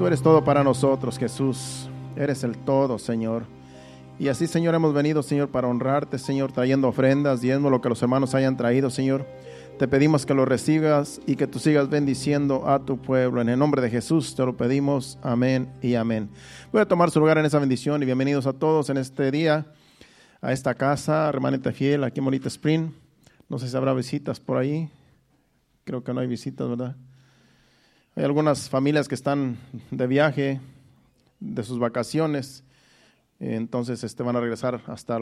Tú eres todo para nosotros, Jesús. Eres el todo, Señor. Y así, Señor, hemos venido, Señor, para honrarte, Señor, trayendo ofrendas, diezmo lo que los hermanos hayan traído, Señor. Te pedimos que lo recibas y que tú sigas bendiciendo a tu pueblo. En el nombre de Jesús te lo pedimos. Amén y amén. Voy a tomar su lugar en esa bendición y bienvenidos a todos en este día, a esta casa, remanente fiel, aquí en Bonita Spring. No sé si habrá visitas por ahí. Creo que no hay visitas, ¿verdad? Hay algunas familias que están de viaje, de sus vacaciones. Entonces este, van a regresar hasta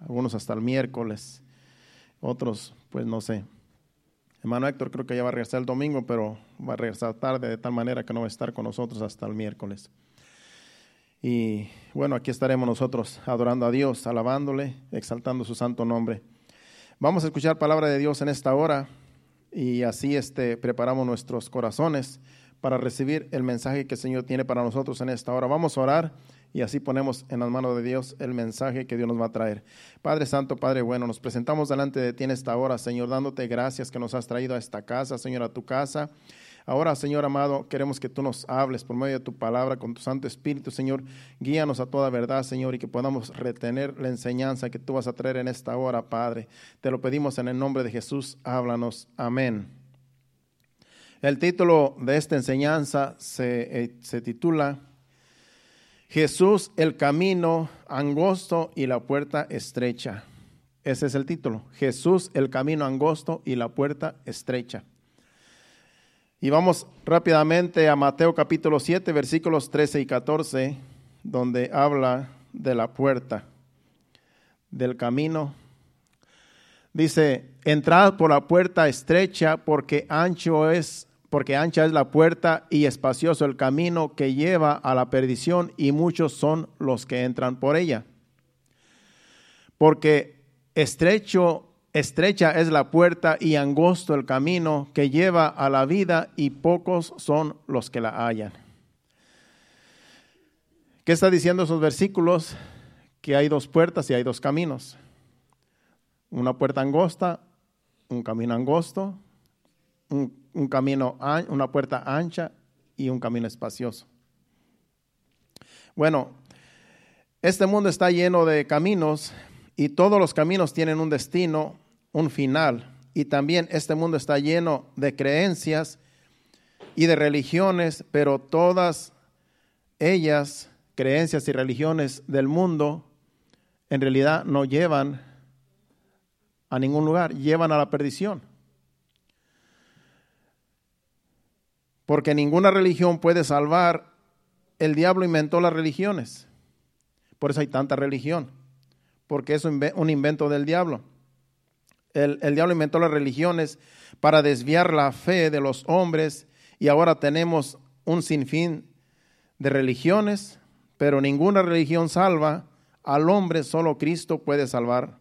algunos hasta el miércoles, otros pues no sé. Hermano Héctor creo que ya va a regresar el domingo, pero va a regresar tarde de tal manera que no va a estar con nosotros hasta el miércoles. Y bueno, aquí estaremos nosotros adorando a Dios, alabándole, exaltando su santo nombre. Vamos a escuchar palabra de Dios en esta hora y así este, preparamos nuestros corazones para recibir el mensaje que el Señor tiene para nosotros en esta hora. Vamos a orar y así ponemos en las manos de Dios el mensaje que Dios nos va a traer. Padre Santo, Padre bueno, nos presentamos delante de ti en esta hora, Señor, dándote gracias que nos has traído a esta casa, Señor, a tu casa. Ahora, Señor amado, queremos que tú nos hables por medio de tu palabra con tu Santo Espíritu, Señor. Guíanos a toda verdad, Señor, y que podamos retener la enseñanza que tú vas a traer en esta hora, Padre. Te lo pedimos en el nombre de Jesús. Háblanos. Amén. El título de esta enseñanza se, eh, se titula Jesús, el camino angosto y la puerta estrecha. Ese es el título. Jesús, el camino angosto y la puerta estrecha. Y vamos rápidamente a Mateo capítulo 7, versículos 13 y 14, donde habla de la puerta, del camino. Dice, entrad por la puerta estrecha porque ancho es porque ancha es la puerta y espacioso el camino que lleva a la perdición y muchos son los que entran por ella. Porque estrecho, estrecha es la puerta y angosto el camino que lleva a la vida y pocos son los que la hallan. ¿Qué está diciendo esos versículos? Que hay dos puertas y hay dos caminos. Una puerta angosta, un camino angosto, un camino, una puerta ancha y un camino espacioso. Bueno, este mundo está lleno de caminos y todos los caminos tienen un destino, un final. Y también este mundo está lleno de creencias y de religiones, pero todas ellas, creencias y religiones del mundo, en realidad no llevan a ningún lugar, llevan a la perdición. porque ninguna religión puede salvar. El diablo inventó las religiones. Por eso hay tanta religión, porque es un invento del diablo. El, diablo inventó las religiones para desviar la fe de los hombres y ahora tenemos un sinfín de religiones, pero ninguna religión salva al hombre, solo Cristo puede salvar.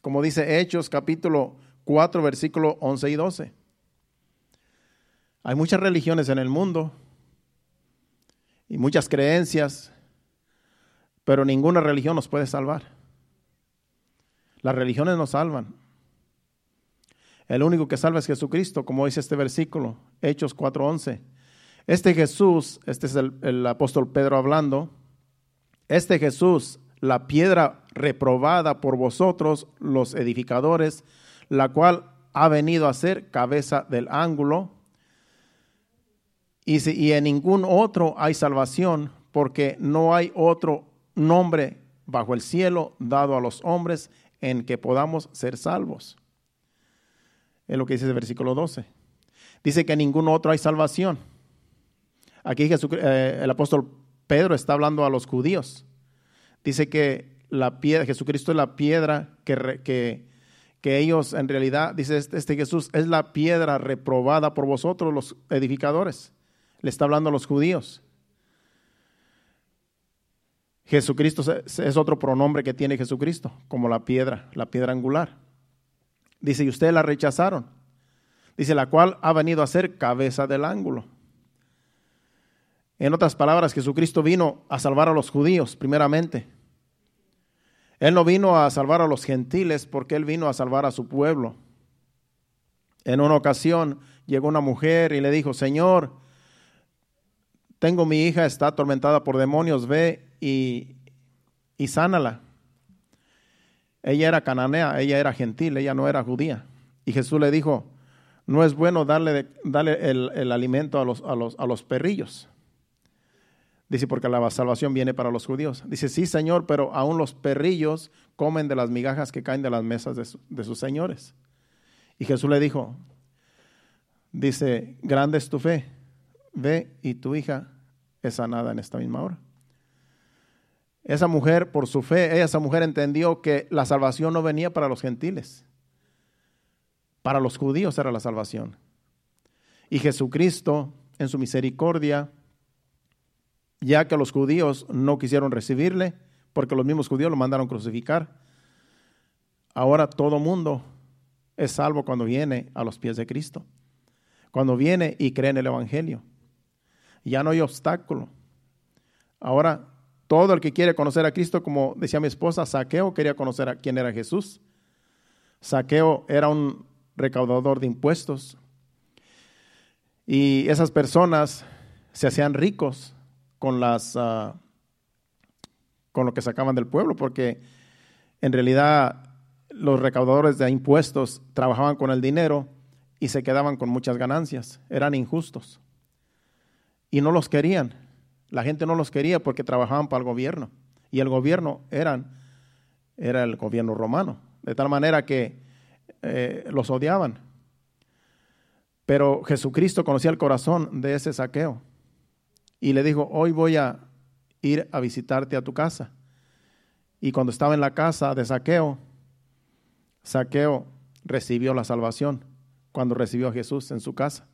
Como dice Hechos capítulo 4, versículo 11 y 12. Hay muchas religiones en el mundo y muchas creencias, pero ninguna religión nos puede salvar. Las religiones nos salvan. El único que salva es Jesucristo, como dice este versículo, Hechos 4:11. Este Jesús, este es el, apóstol Pedro hablando, este Jesús, la piedra reprobada por vosotros, los edificadores, la cual ha venido a ser cabeza del ángulo, y, y en ningún otro hay salvación, porque no hay otro nombre bajo el cielo dado a los hombres en que podamos ser salvos. Es lo que dice el versículo 12. Dice que en ningún otro hay salvación. Aquí eh, el apóstol Pedro está hablando a los judíos. Dice que la piedra, Jesucristo es la piedra que, que, ellos en realidad, dice este, este Jesús, es la piedra reprobada por vosotros los edificadores le está hablando a los judíos. Jesucristo es otro pronombre que tiene Jesucristo, como la piedra, la piedra angular. Dice, y ustedes la rechazaron. Dice, la cual ha venido a ser cabeza del ángulo. En otras palabras, Jesucristo vino a salvar a los judíos, primeramente. Él no vino a salvar a los gentiles porque Él vino a salvar a su pueblo. En una ocasión llegó una mujer y le dijo, Señor, tengo mi hija, está atormentada por demonios, ve y, y sánala. Ella era cananea, ella era gentil, ella no era judía. Y Jesús le dijo, no es bueno darle, darle el, alimento a los, a, los, a los perrillos. Dice, porque la salvación viene para los judíos. Dice, sí, Señor, pero aún los perrillos comen de las migajas que caen de las mesas de, de sus señores. Y Jesús le dijo, dice, grande es tu fe, ve y tu hija es sanada en esta misma hora. Esa mujer, por su fe, esa mujer entendió que la salvación no venía para los gentiles. Para los judíos era la salvación. Y Jesucristo, en su misericordia, ya que los judíos no quisieron recibirle, porque los mismos judíos lo mandaron crucificar, ahora todo mundo es salvo cuando viene a los pies de Cristo. Cuando viene y cree en el Evangelio. Ya no hay obstáculo. Ahora todo el que quiere conocer a Cristo, como decía mi esposa, Saqueo quería conocer a quién era Jesús. Saqueo era un recaudador de impuestos. Y esas personas se hacían ricos con las ah, con lo que sacaban del pueblo, porque en realidad los recaudadores de impuestos trabajaban con el dinero y se quedaban con muchas ganancias. Eran injustos. Y no los querían. La gente no los quería porque trabajaban para el gobierno. Y el gobierno era el gobierno romano. De tal manera que eh, los odiaban. Pero Jesucristo conocía el corazón de ese saqueo. Y le dijo, hoy voy a ir a visitarte a tu casa. Y cuando estaba en la casa de saqueo, saqueo recibió la salvación cuando recibió a Jesús en su casa.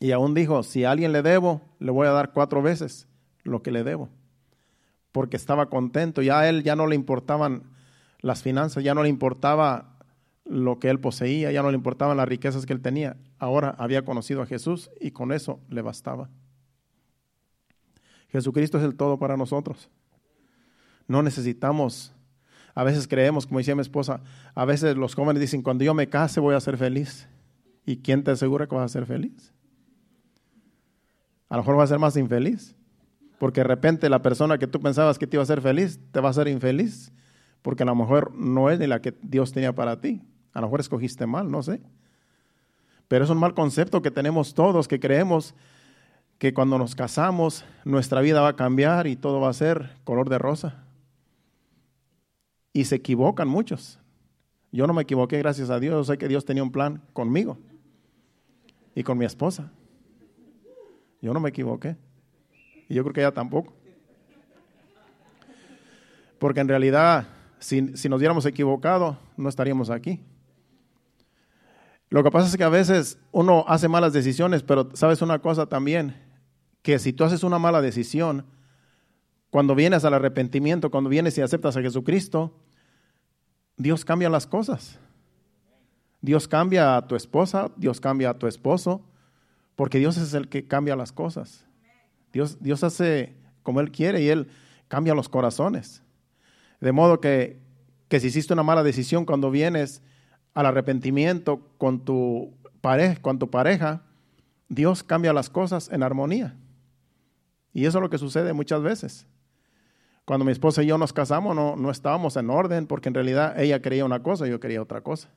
Y aún dijo, si a alguien le debo, le voy a dar cuatro veces lo que le debo. Porque estaba contento, ya a él ya no le importaban las finanzas, ya no le importaba lo que él poseía, ya no le importaban las riquezas que él tenía. Ahora había conocido a Jesús y con eso le bastaba. Jesucristo es el todo para nosotros. No necesitamos, a veces creemos, como decía mi esposa, a veces los jóvenes dicen, cuando yo me case voy a ser feliz. ¿Y quién te asegura que vas a ser feliz? A lo mejor vas a ser más infeliz. Porque de repente la persona que tú pensabas que te iba a ser feliz, te va a ser infeliz. Porque a lo mejor no es ni la que Dios tenía para ti. A lo mejor escogiste mal, no sé. Pero es un mal concepto que tenemos todos, que creemos que cuando nos casamos nuestra vida va a cambiar y todo va a ser color de rosa. Y se equivocan muchos. Yo no me equivoqué, gracias a Dios. Sé que Dios tenía un plan conmigo y con mi esposa. Yo no me equivoqué. Y yo creo que ella tampoco. Porque en realidad, si, nos hubiéramos equivocado, no estaríamos aquí. Lo que pasa es que a veces uno hace malas decisiones, pero sabes una cosa también, que si tú haces una mala decisión, cuando vienes al arrepentimiento, cuando vienes y aceptas a Jesucristo, Dios cambia las cosas. Dios cambia a tu esposa, Dios cambia a tu esposo, porque Dios es el que cambia las cosas. Dios, Dios hace como Él quiere y Él cambia los corazones. De modo que, que si hiciste una mala decisión cuando vienes al arrepentimiento con tu pareja, Dios cambia las cosas en armonía. Y eso es lo que sucede muchas veces. Cuando mi esposa y yo nos casamos no, no estábamos en orden porque en realidad ella quería una cosa y yo quería otra cosa.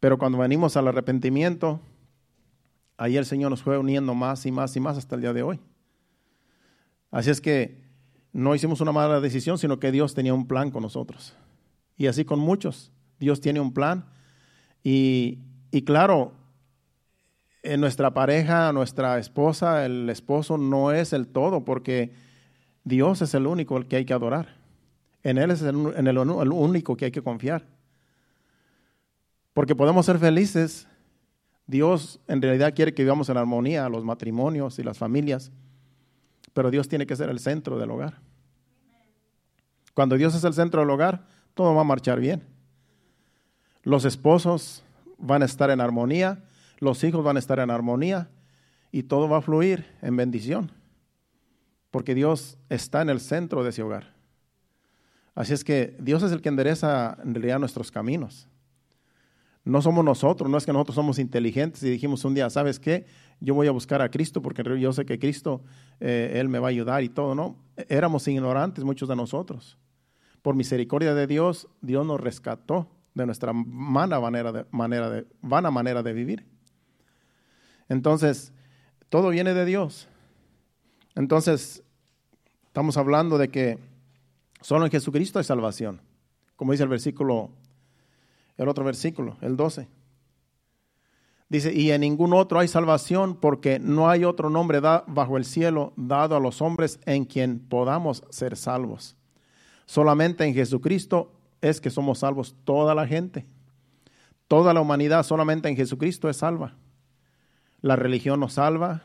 Pero cuando venimos al arrepentimiento, ahí el Señor nos fue uniendo más y más y más hasta el día de hoy. Así es que no hicimos una mala decisión, sino que Dios tenía un plan con nosotros. Y así con muchos. Dios tiene un plan. Y, y claro, en nuestra pareja, nuestra esposa, el esposo no es el todo, porque Dios es el único el que hay que adorar. En Él es el, en el único que hay que confiar. Porque podemos ser felices Dios en realidad quiere que vivamos en armonía los matrimonios y las familias, pero Dios tiene que ser el centro del hogar. Cuando Dios es el centro del hogar, todo va a marchar bien. Los esposos van a estar en armonía, los hijos van a estar en armonía y todo va a fluir en bendición, porque Dios está en el centro de ese hogar. Así es que Dios es el que endereza en realidad nuestros caminos. No somos nosotros, no es que nosotros somos inteligentes y dijimos un día, ¿sabes qué? Yo voy a buscar a Cristo porque yo sé que Cristo, eh, Él me va a ayudar y todo, ¿no? Éramos ignorantes muchos de nosotros. Por misericordia de Dios, Dios nos rescató de nuestra vana manera de, manera de, vana manera de vivir. Entonces, todo viene de Dios. Entonces, estamos hablando de que solo en Jesucristo hay salvación, como dice el versículo el otro versículo, el 12. Dice, y en ningún otro hay salvación porque no hay otro nombre bajo el cielo dado a los hombres en quien podamos ser salvos. Solamente en Jesucristo es que somos salvos toda la gente. Toda la humanidad solamente en Jesucristo es salva. La religión nos salva,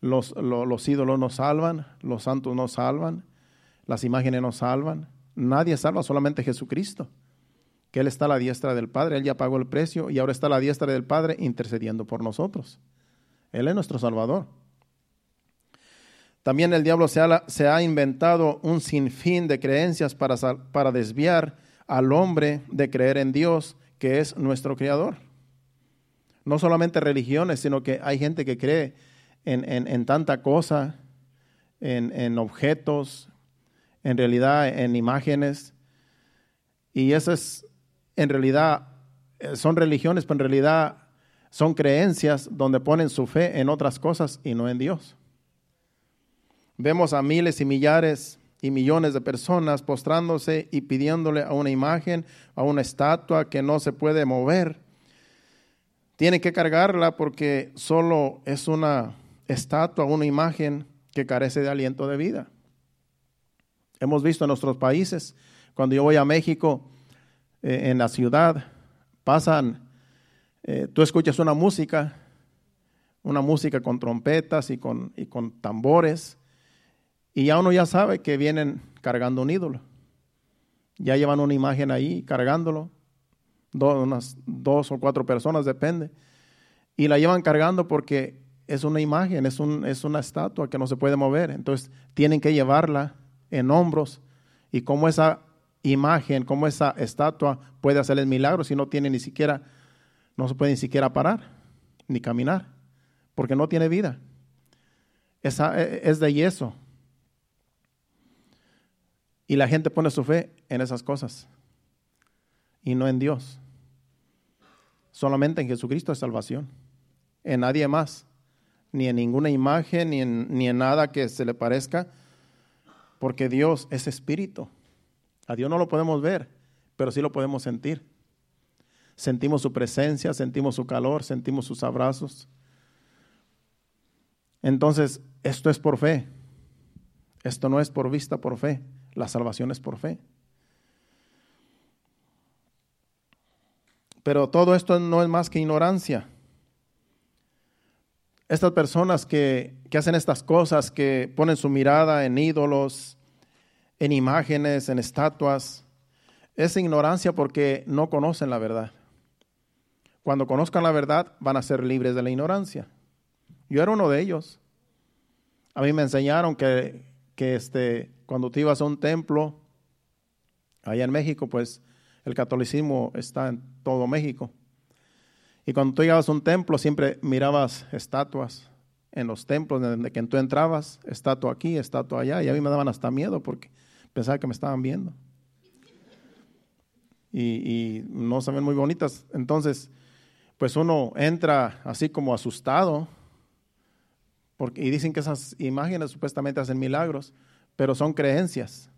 los, los ídolos nos salvan, los santos nos salvan, las imágenes nos salvan. Nadie salva, solamente Jesucristo que Él está a la diestra del Padre, Él ya pagó el precio y ahora está a la diestra del Padre intercediendo por nosotros. Él es nuestro Salvador. También el diablo se ha, inventado un sinfín de creencias para, desviar al hombre de creer en Dios, que es nuestro Creador. No solamente religiones, sino que hay gente que cree en, tanta cosa, en, en objetos, en realidad en imágenes. Y eso es en realidad eh, son religiones, pero en realidad son creencias donde ponen su fe en otras cosas y no en Dios. Vemos a miles y millares y millones de personas postrándose y pidiéndole a una imagen, a una estatua que no se puede mover. Tienen que cargarla porque solo es una estatua, una imagen que carece de aliento de vida. Hemos visto en nuestros países, cuando yo voy a México, eh, en la ciudad, pasan, eh, tú escuchas una música, una música con trompetas y con, y con tambores, y ya uno ya sabe que vienen cargando un ídolo. Ya llevan una imagen ahí cargándolo, unas dos o cuatro personas, depende, y la llevan cargando porque es una imagen, es, un, es una estatua que no se puede mover, entonces tienen que llevarla en hombros, y como esa imagen, como esa estatua puede hacerles milagros si no tiene ni siquiera, no se puede ni siquiera parar, ni caminar, porque no tiene vida. Esa, e, es de yeso. Y la gente pone su fe en esas cosas y no en Dios. Solamente en Jesucristo es salvación, en nadie más, ni en ninguna imagen, ni en, ni en nada que se le parezca, porque Dios es espíritu. A Dios no lo podemos ver, pero sí lo podemos sentir. Sentimos su presencia, sentimos su calor, sentimos sus abrazos. Entonces, esto es por fe. Esto no es por vista, por fe. La salvación es por fe. Pero todo esto no es más que ignorancia. Estas personas que, que hacen estas cosas, que ponen su mirada en ídolos, en imágenes, en estatuas, es ignorancia porque no conocen la verdad. Cuando conozcan la verdad van a ser libres de la ignorancia. Yo era uno de ellos. A mí me enseñaron que, que este, cuando tú ibas a un templo, allá en México, pues el catolicismo está en todo México. Y cuando tú llegabas a un templo, siempre mirabas estatuas en los templos, desde que tú entrabas, estatua aquí, estatua allá, y a mí me daban hasta miedo porque pensaba que me estaban viendo. Y, no se ven muy bonitas. Entonces, pues uno entra así como asustado, porque, y dicen que esas imágenes supuestamente hacen milagros, pero son creencias.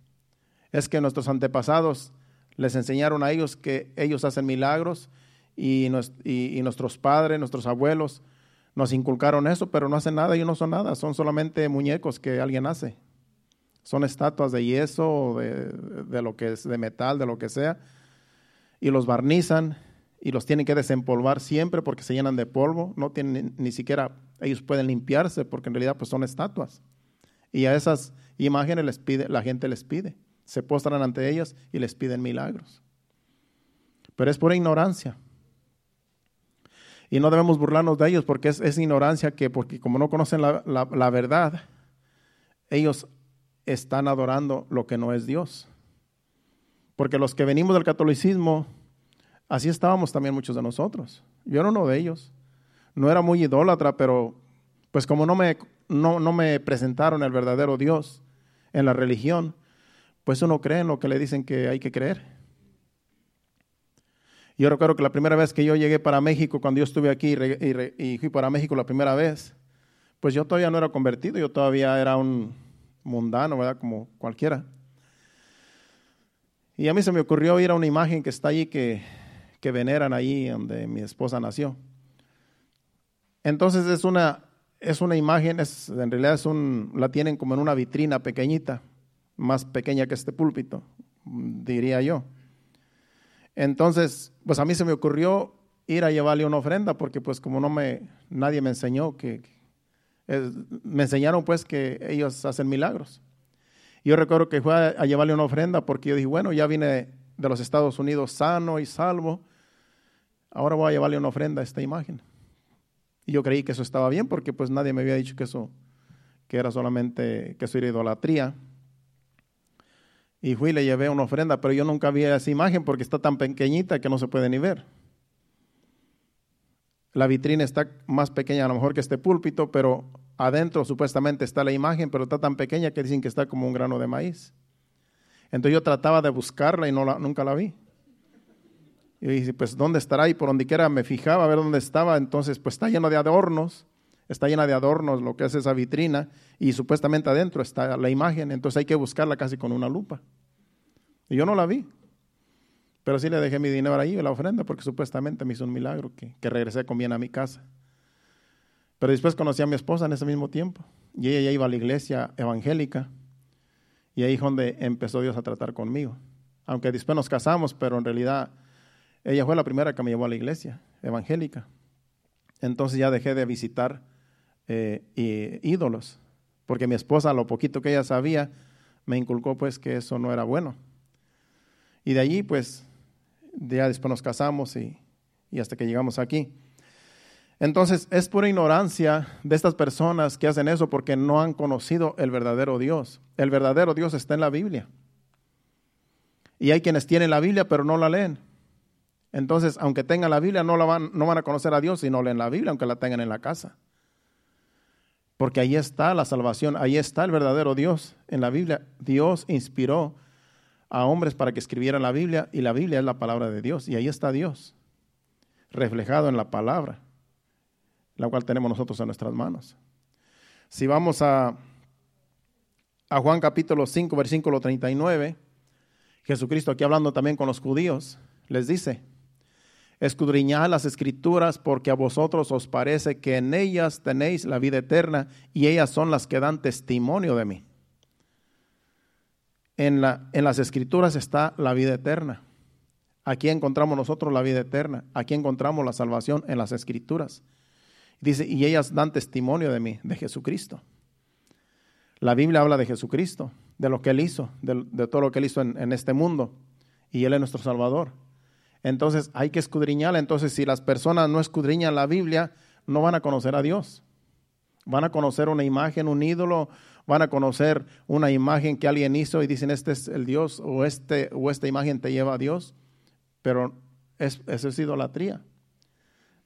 Es que nuestros antepasados les enseñaron a ellos que ellos hacen milagros y, y, y nuestros padres, nuestros abuelos nos inculcaron eso, pero no hacen nada, ellos no son nada, son solamente muñecos que alguien hace son estatuas de yeso, de, de, lo que es de metal, de lo que sea, y los barnizan y los tienen que desempolvar siempre porque se llenan de polvo, no tienen ni, siquiera, ellos pueden limpiarse porque en realidad pues son estatuas. Y a esas imágenes les pide, la gente les pide, se postran ante ellas y les piden milagros. Pero es pura ignorancia. Y no debemos burlarnos de ellos porque es, es ignorancia que, porque como no conocen la, la verdad, ellos están adorando lo que no es Dios. Porque los que venimos del catolicismo, Así estábamos también muchos de nosotros. Yo era uno de ellos. No era muy idólatra, pero pues como no me, no, no me presentaron el verdadero Dios en la religión, pues uno cree en lo que le dicen que hay que creer. Yo recuerdo que la primera vez que yo llegué para México, cuando yo estuve aquí y, fui para México la primera vez, pues yo todavía no era convertido, yo todavía era un mundano, ¿verdad? Como cualquiera. Y a mí se me ocurrió ir a una imagen que está allí, que, que veneran ahí donde mi esposa nació. Entonces es una, es una imagen, es, en realidad es un, la tienen como en una vitrina pequeñita, más pequeña que este púlpito, diría yo. Entonces, pues a mí se me ocurrió ir a llevarle una ofrenda porque pues como no me, nadie me enseñó que, me enseñaron pues que ellos hacen milagros. Yo recuerdo que fue a, llevarle una ofrenda porque yo dije, bueno, ya vine de los Estados Unidos sano y salvo, ahora voy a llevarle una ofrenda a esta imagen. Y yo creí que eso estaba bien porque pues nadie me había dicho que eso, que era solamente, que eso era idolatría. Y fui y le llevé una ofrenda, pero yo nunca vi esa imagen porque está tan pequeñita que no se puede ni ver. La vitrina está más pequeña a lo mejor que este púlpito, pero adentro supuestamente está la imagen, pero está tan pequeña que dicen que está como un grano de maíz. Entonces yo trataba de buscarla y no la, nunca la vi. Y dije, pues, ¿dónde estará? Y por donde quiera me fijaba a ver dónde estaba. Entonces, pues está lleno de adornos, está llena de adornos lo que es esa vitrina, y supuestamente adentro está la imagen. Entonces hay que buscarla casi con una lupa. Y yo no la vi. Pero sí le dejé mi dinero ahí, la ofrenda, porque supuestamente me hizo un milagro que, que regresé con bien a mi casa. Pero después conocí a mi esposa en ese mismo tiempo. Y ella ya iba a la iglesia evangélica. Y ahí es donde empezó Dios a tratar conmigo. Aunque después nos casamos, pero en realidad ella fue la primera que me llevó a la iglesia evangélica. Entonces ya dejé de visitar eh, ídolos, porque mi esposa, lo poquito que ella sabía, me inculcó pues que eso no era bueno. Y de allí pues ya después nos casamos y, y hasta que llegamos aquí. Entonces es pura ignorancia de estas personas que hacen eso porque no han conocido el verdadero Dios. El verdadero Dios está en la Biblia. Y hay quienes tienen la Biblia pero no la leen. Entonces, aunque tengan la Biblia, no, van, van a conocer a Dios si no leen la Biblia, aunque la tengan en la casa. Porque ahí está la salvación, ahí está el verdadero Dios. En la Biblia, Dios inspiró a hombres para que escribieran la Biblia y la Biblia es la palabra de Dios. Y ahí está Dios, reflejado en la palabra, la cual tenemos nosotros en nuestras manos. Si vamos a, a Juan capítulo 5, versículo 39, Jesucristo aquí hablando también con los judíos, les dice, escudriñad las escrituras porque a vosotros os parece que en ellas tenéis la vida eterna y ellas son las que dan testimonio de mí. En, en las escrituras está la vida eterna. Aquí encontramos nosotros la vida eterna. Aquí encontramos la salvación en las escrituras. Dice, y ellas dan testimonio de mí, de Jesucristo. La Biblia habla de Jesucristo, de lo que Él hizo, de, todo lo que Él hizo en, este mundo. Y Él es nuestro Salvador. Entonces hay que escudriñarla. Entonces si las personas no escudriñan la Biblia, no van a conocer a Dios. Van a conocer una imagen, un ídolo, van a conocer una imagen que alguien hizo y dicen, este es el Dios o, este, o esta imagen te lleva a Dios. Pero es, eso es idolatría.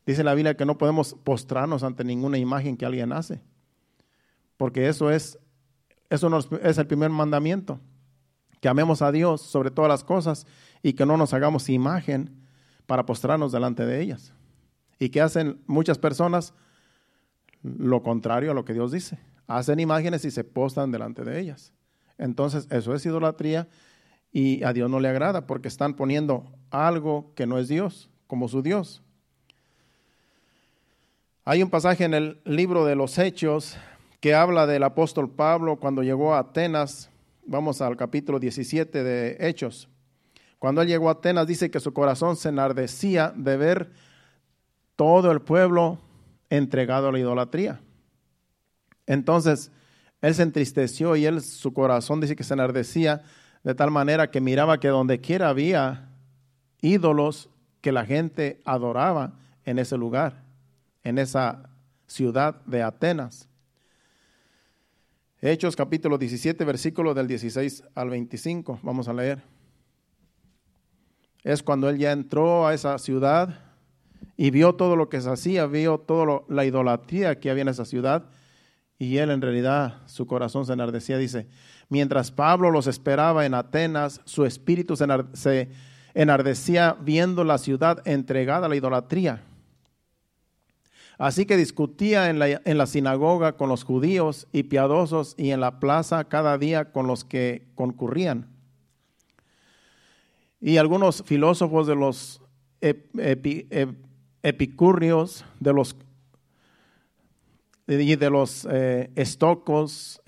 Dice la Biblia que no podemos postrarnos ante ninguna imagen que alguien hace. Porque eso es, eso es el primer mandamiento. Que amemos a Dios sobre todas las cosas y que no nos hagamos imagen para postrarnos delante de ellas. ¿Y que hacen muchas personas? Lo contrario a lo que Dios dice. Hacen imágenes y se postran delante de ellas. Entonces, eso es idolatría y a Dios no le agrada porque están poniendo algo que no es Dios como su Dios. Hay un pasaje en el libro de los Hechos que habla del apóstol Pablo cuando llegó a Atenas. Vamos al capítulo 17 de Hechos. Cuando él llegó a Atenas, dice que su corazón se enardecía de ver todo el pueblo entregado a la idolatría. Entonces, él se entristeció y él, su corazón dice que se enardecía de tal manera que miraba que donde quiera había ídolos que la gente adoraba en ese lugar, en esa ciudad de Atenas. Hechos capítulo 17, versículo del 16 al 25. Vamos a leer. es cuando él ya entró a esa ciudad y vio todo lo que se hacía, vio toda la idolatría que había en esa ciudad y él en realidad su corazón se enardecía. Dice, mientras Pablo los esperaba en Atenas, su espíritu se enardecía viendo la ciudad entregada a la idolatría. Así que discutía en la, en la, sinagoga con los judíos y piadosos y en la plaza cada día con los que concurrían. Y algunos filósofos de los epicurrios, de los y de los eh, estoicos,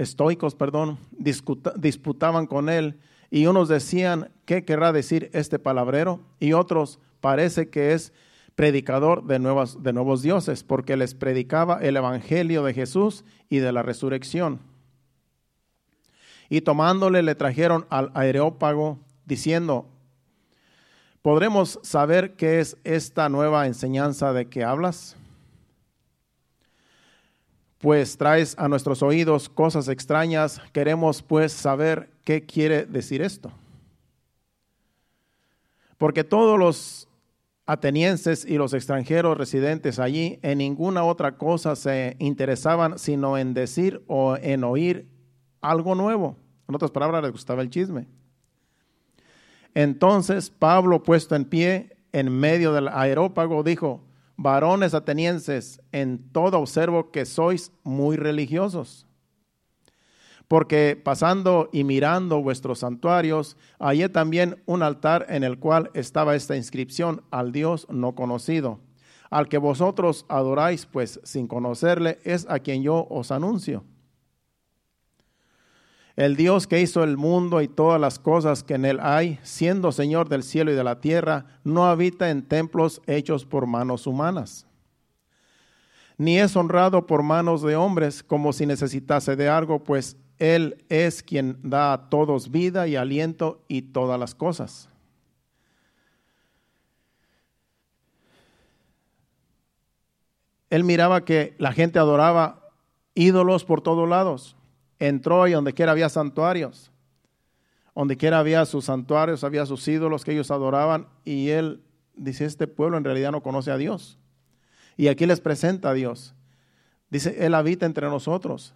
perdón, disputaban con él y unos decían, ¿qué querrá decir este palabrero? Y otros, parece que es predicador de, nuevas, de nuevos dioses, porque les predicaba el evangelio de Jesús y de la resurrección. Y tomándole le trajeron al areópago, diciendo, ¿podremos saber qué es esta nueva enseñanza de que hablas? Pues traes a nuestros oídos cosas extrañas, queremos pues saber qué quiere decir esto. Porque todos los atenienses y los extranjeros residentes allí en ninguna otra cosa se interesaban sino en decir o en oír algo nuevo. En otras palabras, les gustaba el chisme. Entonces Pablo, puesto en pie en medio del aerópago, dijo, varones atenienses, en todo observo que sois muy religiosos porque pasando y mirando vuestros santuarios, hallé también un altar en el cual estaba esta inscripción al Dios no conocido, al que vosotros adoráis, pues sin conocerle es a quien yo os anuncio. El Dios que hizo el mundo y todas las cosas que en él hay, siendo Señor del cielo y de la tierra, no habita en templos hechos por manos humanas ni es honrado por manos de hombres como si necesitase de algo, pues él es quien da a todos vida y aliento y todas las cosas. Él miraba que la gente adoraba ídolos por todos lados. Entró y donde quiera había santuarios. Donde quiera había sus santuarios, había sus ídolos que ellos adoraban. Y él dice, este pueblo en realidad no conoce a Dios. Y aquí les presenta a Dios. Dice, Él habita entre nosotros.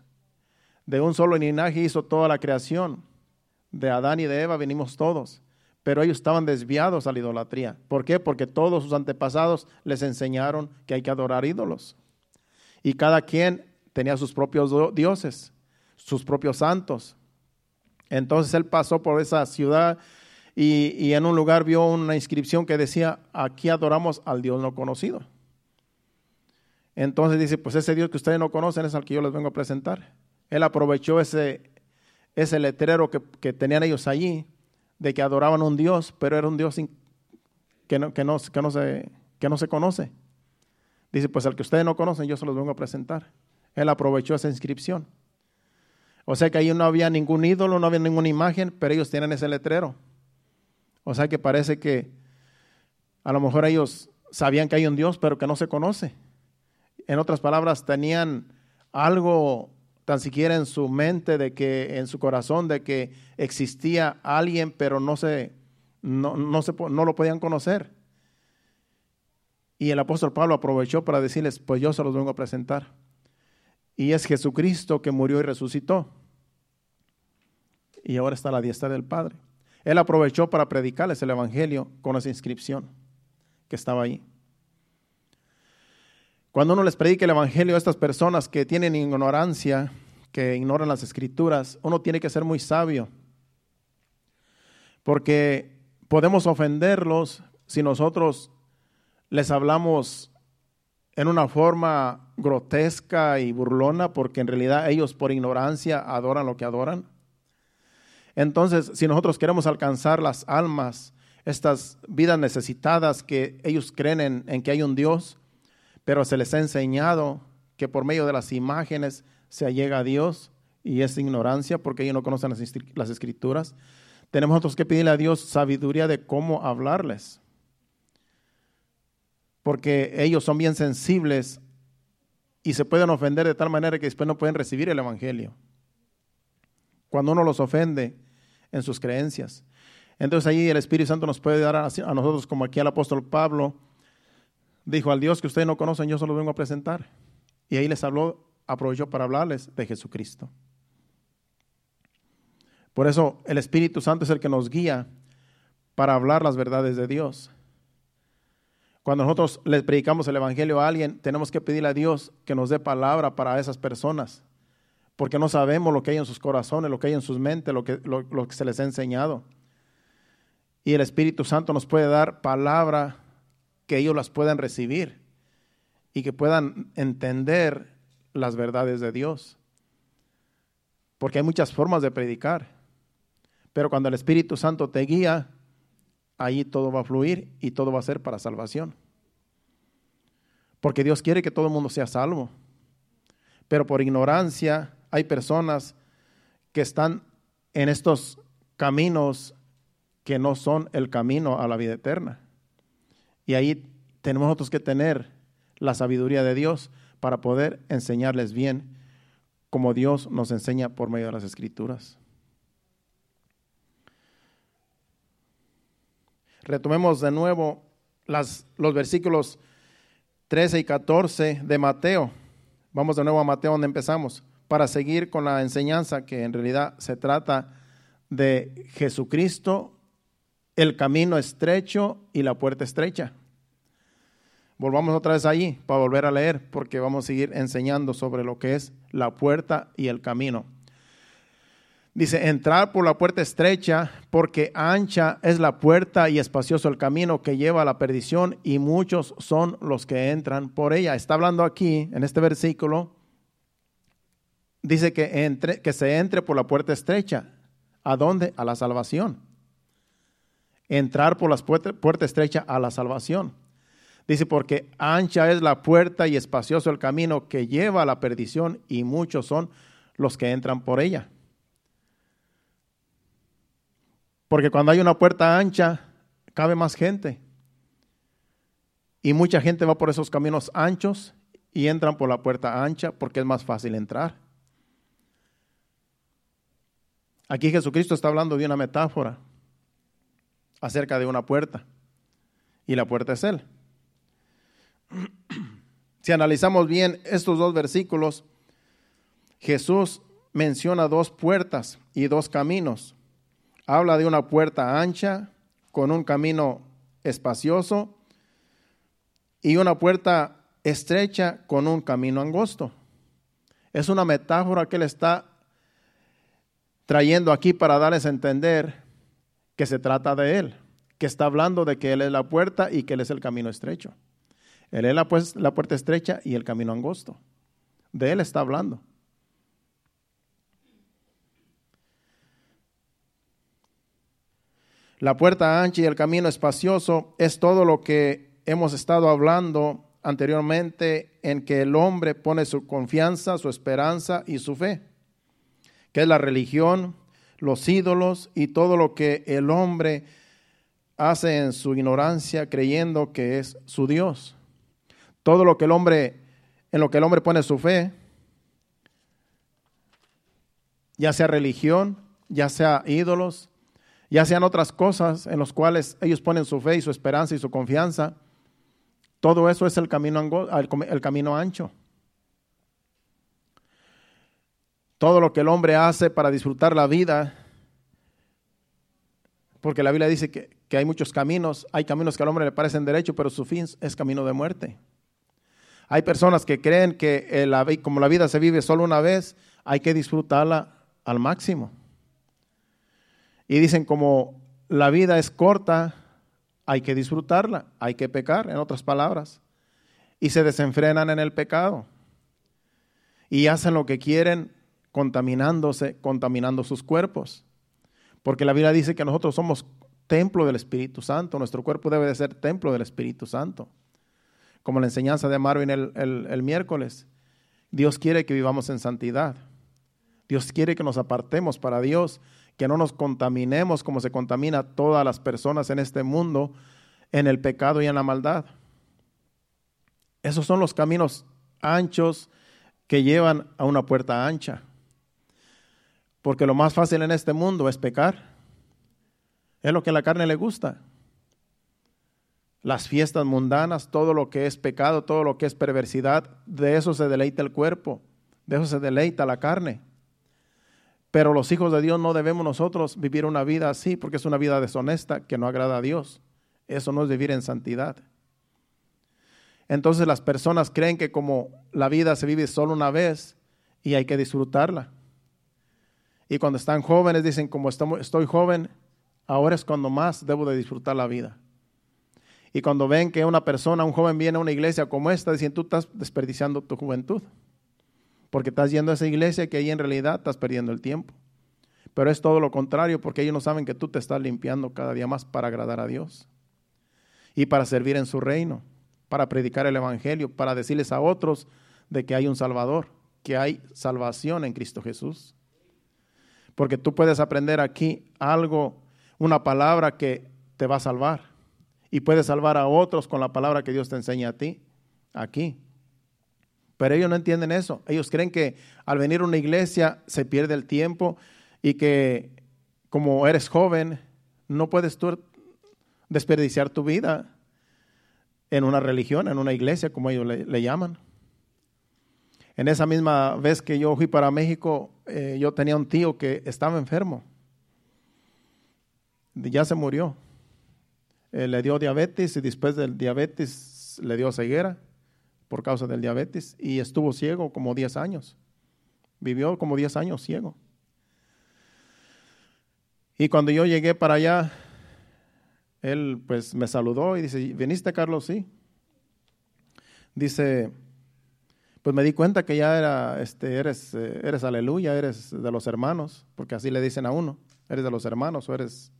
De un solo linaje hizo toda la creación. De Adán y de Eva venimos todos. Pero ellos estaban desviados a la idolatría. ¿Por qué? Porque todos sus antepasados les enseñaron que hay que adorar ídolos. Y cada quien tenía sus propios dioses, sus propios santos. Entonces él pasó por esa ciudad y, y, en un lugar vio una inscripción que decía, aquí adoramos al Dios no conocido. Entonces dice, pues ese Dios que ustedes no conocen es al que yo les vengo a presentar. Él aprovechó ese, ese letrero que, tenían ellos allí, de que adoraban a un Dios, pero era un Dios que, no, que, no, que, no se, que no se conoce. Dice, pues al que ustedes no conocen, yo se los vengo a presentar. Él aprovechó esa inscripción. O sea que ahí no había ningún ídolo, no había ninguna imagen, pero ellos tienen ese letrero. O sea que parece que a lo mejor ellos sabían que hay un Dios, pero que no se conoce. En otras palabras, tenían algo tan siquiera en su mente, de que en su corazón, de que existía alguien, pero no, se, no, no, se, no lo podían conocer. Y el apóstol Pablo aprovechó para decirles, pues yo se los vengo a presentar. Y es Jesucristo que murió y resucitó. Y ahora está la diestra del Padre. Él aprovechó para predicarles el Evangelio con esa inscripción que estaba ahí. Cuando uno les predica el Evangelio a estas personas que tienen ignorancia, que ignoran las escrituras, uno tiene que ser muy sabio. Porque podemos ofenderlos si nosotros les hablamos en una forma grotesca y burlona, porque en realidad ellos por ignorancia adoran lo que adoran. Entonces, si nosotros queremos alcanzar las almas, estas vidas necesitadas que ellos creen en, en que hay un Dios, pero se les ha enseñado que por medio de las imágenes se allega a Dios y es ignorancia porque ellos no conocen las, escrituras. Tenemos nosotros que pedirle a Dios sabiduría de cómo hablarles. Porque ellos son bien sensibles y se pueden ofender de tal manera que después no pueden recibir el Evangelio. Cuando uno los ofende en sus creencias. Entonces ahí el Espíritu Santo nos puede dar a, nosotros, como aquí el apóstol Pablo dijo, al Dios que ustedes no conocen, yo solo vengo a presentar. Y ahí les habló, aprovechó para hablarles de Jesucristo. Por eso el Espíritu Santo es el que nos guía para hablar las verdades de Dios. Cuando nosotros le predicamos el Evangelio a alguien, tenemos que pedirle a Dios que nos dé palabra para esas personas, porque no sabemos lo que hay en sus corazones, lo que hay en sus mentes, lo que, lo, que se les ha enseñado. Y el Espíritu Santo nos puede dar palabra que ellos las puedan recibir y que puedan entender las verdades de Dios. Porque hay muchas formas de predicar. Pero cuando el Espíritu Santo te guía, ahí todo va a fluir y todo va a ser para salvación. Porque Dios quiere que todo el mundo sea salvo. Pero por ignorancia hay personas que están en estos caminos que no son el camino a la vida eterna. Y ahí tenemos nosotros que tener la sabiduría de Dios para poder enseñarles bien como Dios nos enseña por medio de las escrituras. Retomemos de nuevo los versículos 13 y 14 de Mateo. Vamos de nuevo a Mateo donde empezamos, para seguir con la enseñanza que en realidad se trata de Jesucristo, el camino estrecho y la puerta estrecha. Volvamos otra vez allí para volver a leer, porque vamos a seguir enseñando sobre lo que es la puerta y el camino. Dice, entrar por la puerta estrecha, porque ancha es la puerta y espacioso el camino que lleva a la perdición, y muchos son los que entran por ella. Está hablando aquí, en este versículo, dice que, entre, que se entre por la puerta estrecha. ¿A dónde? A la salvación. Entrar por la puerta, estrecha a la salvación. Dice, porque ancha es la puerta y espacioso el camino que lleva a la perdición, y muchos son los que entran por ella. Porque cuando hay una puerta ancha, cabe más gente. Y mucha gente va por esos caminos anchos y entran por la puerta ancha porque es más fácil entrar. Aquí Jesucristo está hablando de una metáfora acerca de una puerta. Y la puerta es Él. Si analizamos bien estos dos versículos, Jesús menciona dos puertas y dos caminos habla de una puerta ancha con un camino espacioso y una puerta estrecha con un camino angosto. Es una metáfora que él está trayendo aquí para darles a entender que se trata de él, que está hablando de que él es la puerta y que él es el camino estrecho. Él es la, pues, la puerta estrecha y el camino angosto. De él está hablando. La puerta ancha y el camino espacioso es todo lo que hemos estado hablando anteriormente en que el hombre pone su confianza, su esperanza y su fe, que es la religión, los ídolos y todo lo que el hombre hace en su ignorancia creyendo que es su Dios. Todo lo que el hombre en lo que el hombre pone su fe, ya sea religión, ya sea ídolos, ya sean otras cosas en las cuales ellos ponen su fe y su esperanza y su confianza, todo eso es el camino, el camino ancho. Todo lo que el hombre hace para disfrutar la vida, porque la Biblia dice que, que hay muchos caminos, hay caminos que al hombre le parecen derechos, pero su fin es camino de muerte. Hay personas que creen que la, como la vida se vive solo una vez, hay que disfrutarla al máximo. Y dicen como la vida es corta, hay que disfrutarla, hay que pecar, en otras palabras. Y se desenfrenan en el pecado. Y hacen lo que quieren contaminándose, contaminando sus cuerpos. Porque la Biblia dice que nosotros somos templo del Espíritu Santo, nuestro cuerpo debe de ser templo del Espíritu Santo. Como la enseñanza de Marvin el, el miércoles, Dios quiere que vivamos en santidad. Dios quiere que nos apartemos para Dios que no nos contaminemos como se contamina todas las personas en este mundo en el pecado y en la maldad. Esos son los caminos anchos que llevan a una puerta ancha. Porque lo más fácil en este mundo es pecar. Es lo que a la carne le gusta. Las fiestas mundanas, todo lo que es pecado, todo lo que es perversidad, de eso se deleita el cuerpo, de eso se deleita la carne. Pero los hijos de Dios no debemos nosotros vivir una vida así, porque es una vida deshonesta que no agrada a Dios. Eso no es vivir en santidad. Entonces las personas creen que como la vida se vive solo una vez y hay que disfrutarla. Y cuando están jóvenes dicen, como estoy joven, ahora es cuando más debo de disfrutar la vida. Y cuando ven que una persona, un joven viene a una iglesia como esta, dicen, tú estás desperdiciando tu juventud. Porque estás yendo a esa iglesia que ahí en realidad estás perdiendo el tiempo. Pero es todo lo contrario, porque ellos no saben que tú te estás limpiando cada día más para agradar a Dios y para servir en su reino para predicar el Evangelio, para decirles a otros de que hay un Salvador, que hay salvación en Cristo Jesús. Porque tú puedes aprender aquí algo, una palabra que te va a salvar. Y puedes salvar a otros con la palabra que Dios te enseña a ti, aquí. Pero ellos no entienden eso. Ellos creen que al venir a una iglesia se pierde el tiempo y que como eres joven, no puedes tú desperdiciar tu vida en una religión, en una iglesia, como ellos le, llaman. En esa misma vez que yo fui para México, eh, yo tenía un tío que estaba enfermo. Ya se murió. Eh, le dio diabetes y después del diabetes le dio ceguera por causa del diabetes y estuvo ciego como 10 años. Vivió como 10 años ciego. Y cuando yo llegué para allá, él pues me saludó y dice, ¿viniste Carlos? Sí. Dice, pues me di cuenta que ya era, este, eres, eh, eres aleluya, eres de los hermanos, porque así le dicen a uno, eres de los hermanos o eres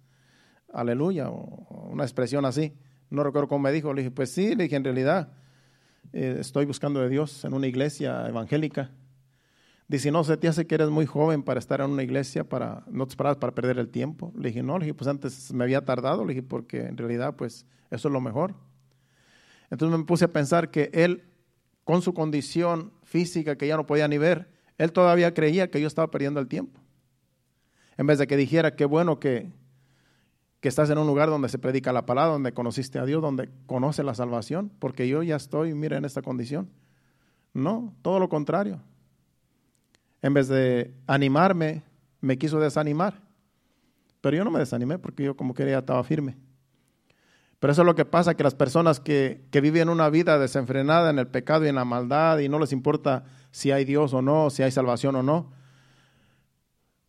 aleluya, o una expresión así. No recuerdo cómo me dijo, le dije, pues sí, le dije, en realidad eh, estoy buscando de Dios en una iglesia evangélica. Dice, no, se te hace que eres muy joven para estar en una iglesia, para no te esperas para perder el tiempo. Le dije, no, le dije, pues antes me había tardado, le dije, porque en realidad, pues eso es lo mejor. Entonces me puse a pensar que él, con su condición física que ya no podía ni ver, él todavía creía que yo estaba perdiendo el tiempo. En vez de que dijera, qué bueno que, que estás en un lugar donde se predica la palabra, donde conociste a Dios, donde conoce la salvación, porque yo ya estoy, mira, en esta condición. No, todo lo contrario en vez de animarme, me quiso desanimar. Pero yo no me desanimé porque yo como quería estaba firme. Pero eso es lo que pasa, que las personas que, que, viven una vida desenfrenada en el pecado y en la maldad y no les importa si hay Dios o no, si hay salvación o no,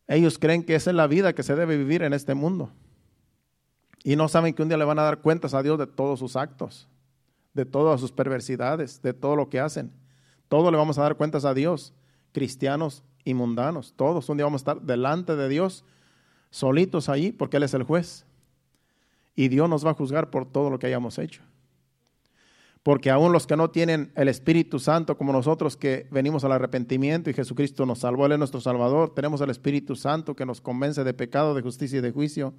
ellos creen que esa es la vida que se debe vivir en este mundo. Y no saben que un día le van a dar cuentas a Dios de todos sus actos, de todas sus perversidades, de todo lo que hacen. Todo le vamos a dar cuentas a Dios cristianos y mundanos. Todos un día vamos a estar delante de Dios, solitos allí, porque Él es el juez. Y Dios nos va a juzgar por todo lo que hayamos hecho. Porque aún los que no tienen el Espíritu Santo, como nosotros que venimos al arrepentimiento y Jesucristo nos salvó, Él es nuestro Salvador, tenemos el Espíritu Santo que nos convence de pecado, de justicia y de juicio.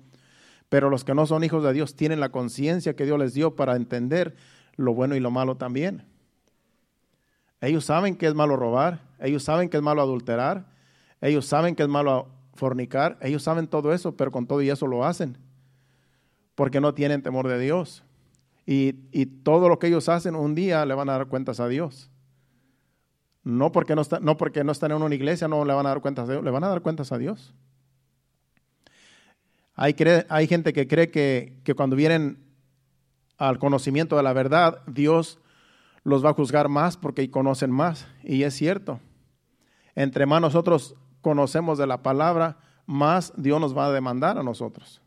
Pero los que no son hijos de Dios tienen la conciencia que Dios les dio para entender lo bueno y lo malo también. Ellos saben que es malo robar, ellos saben que es malo adulterar, ellos saben que es malo fornicar, ellos saben todo eso, pero con todo y eso lo hacen, porque no tienen temor de Dios. Y, todo lo que ellos hacen un día le van a dar cuentas a Dios. No porque no, no porque no están en una iglesia, no le van a dar cuentas a Dios, le van a dar cuentas a Dios. Hay, hay gente que cree que, que cuando vienen al conocimiento de la verdad, Dios los va a juzgar más porque conocen más. Y es cierto. Entre más nosotros conocemos de la palabra, más Dios nos va a demandar a nosotros.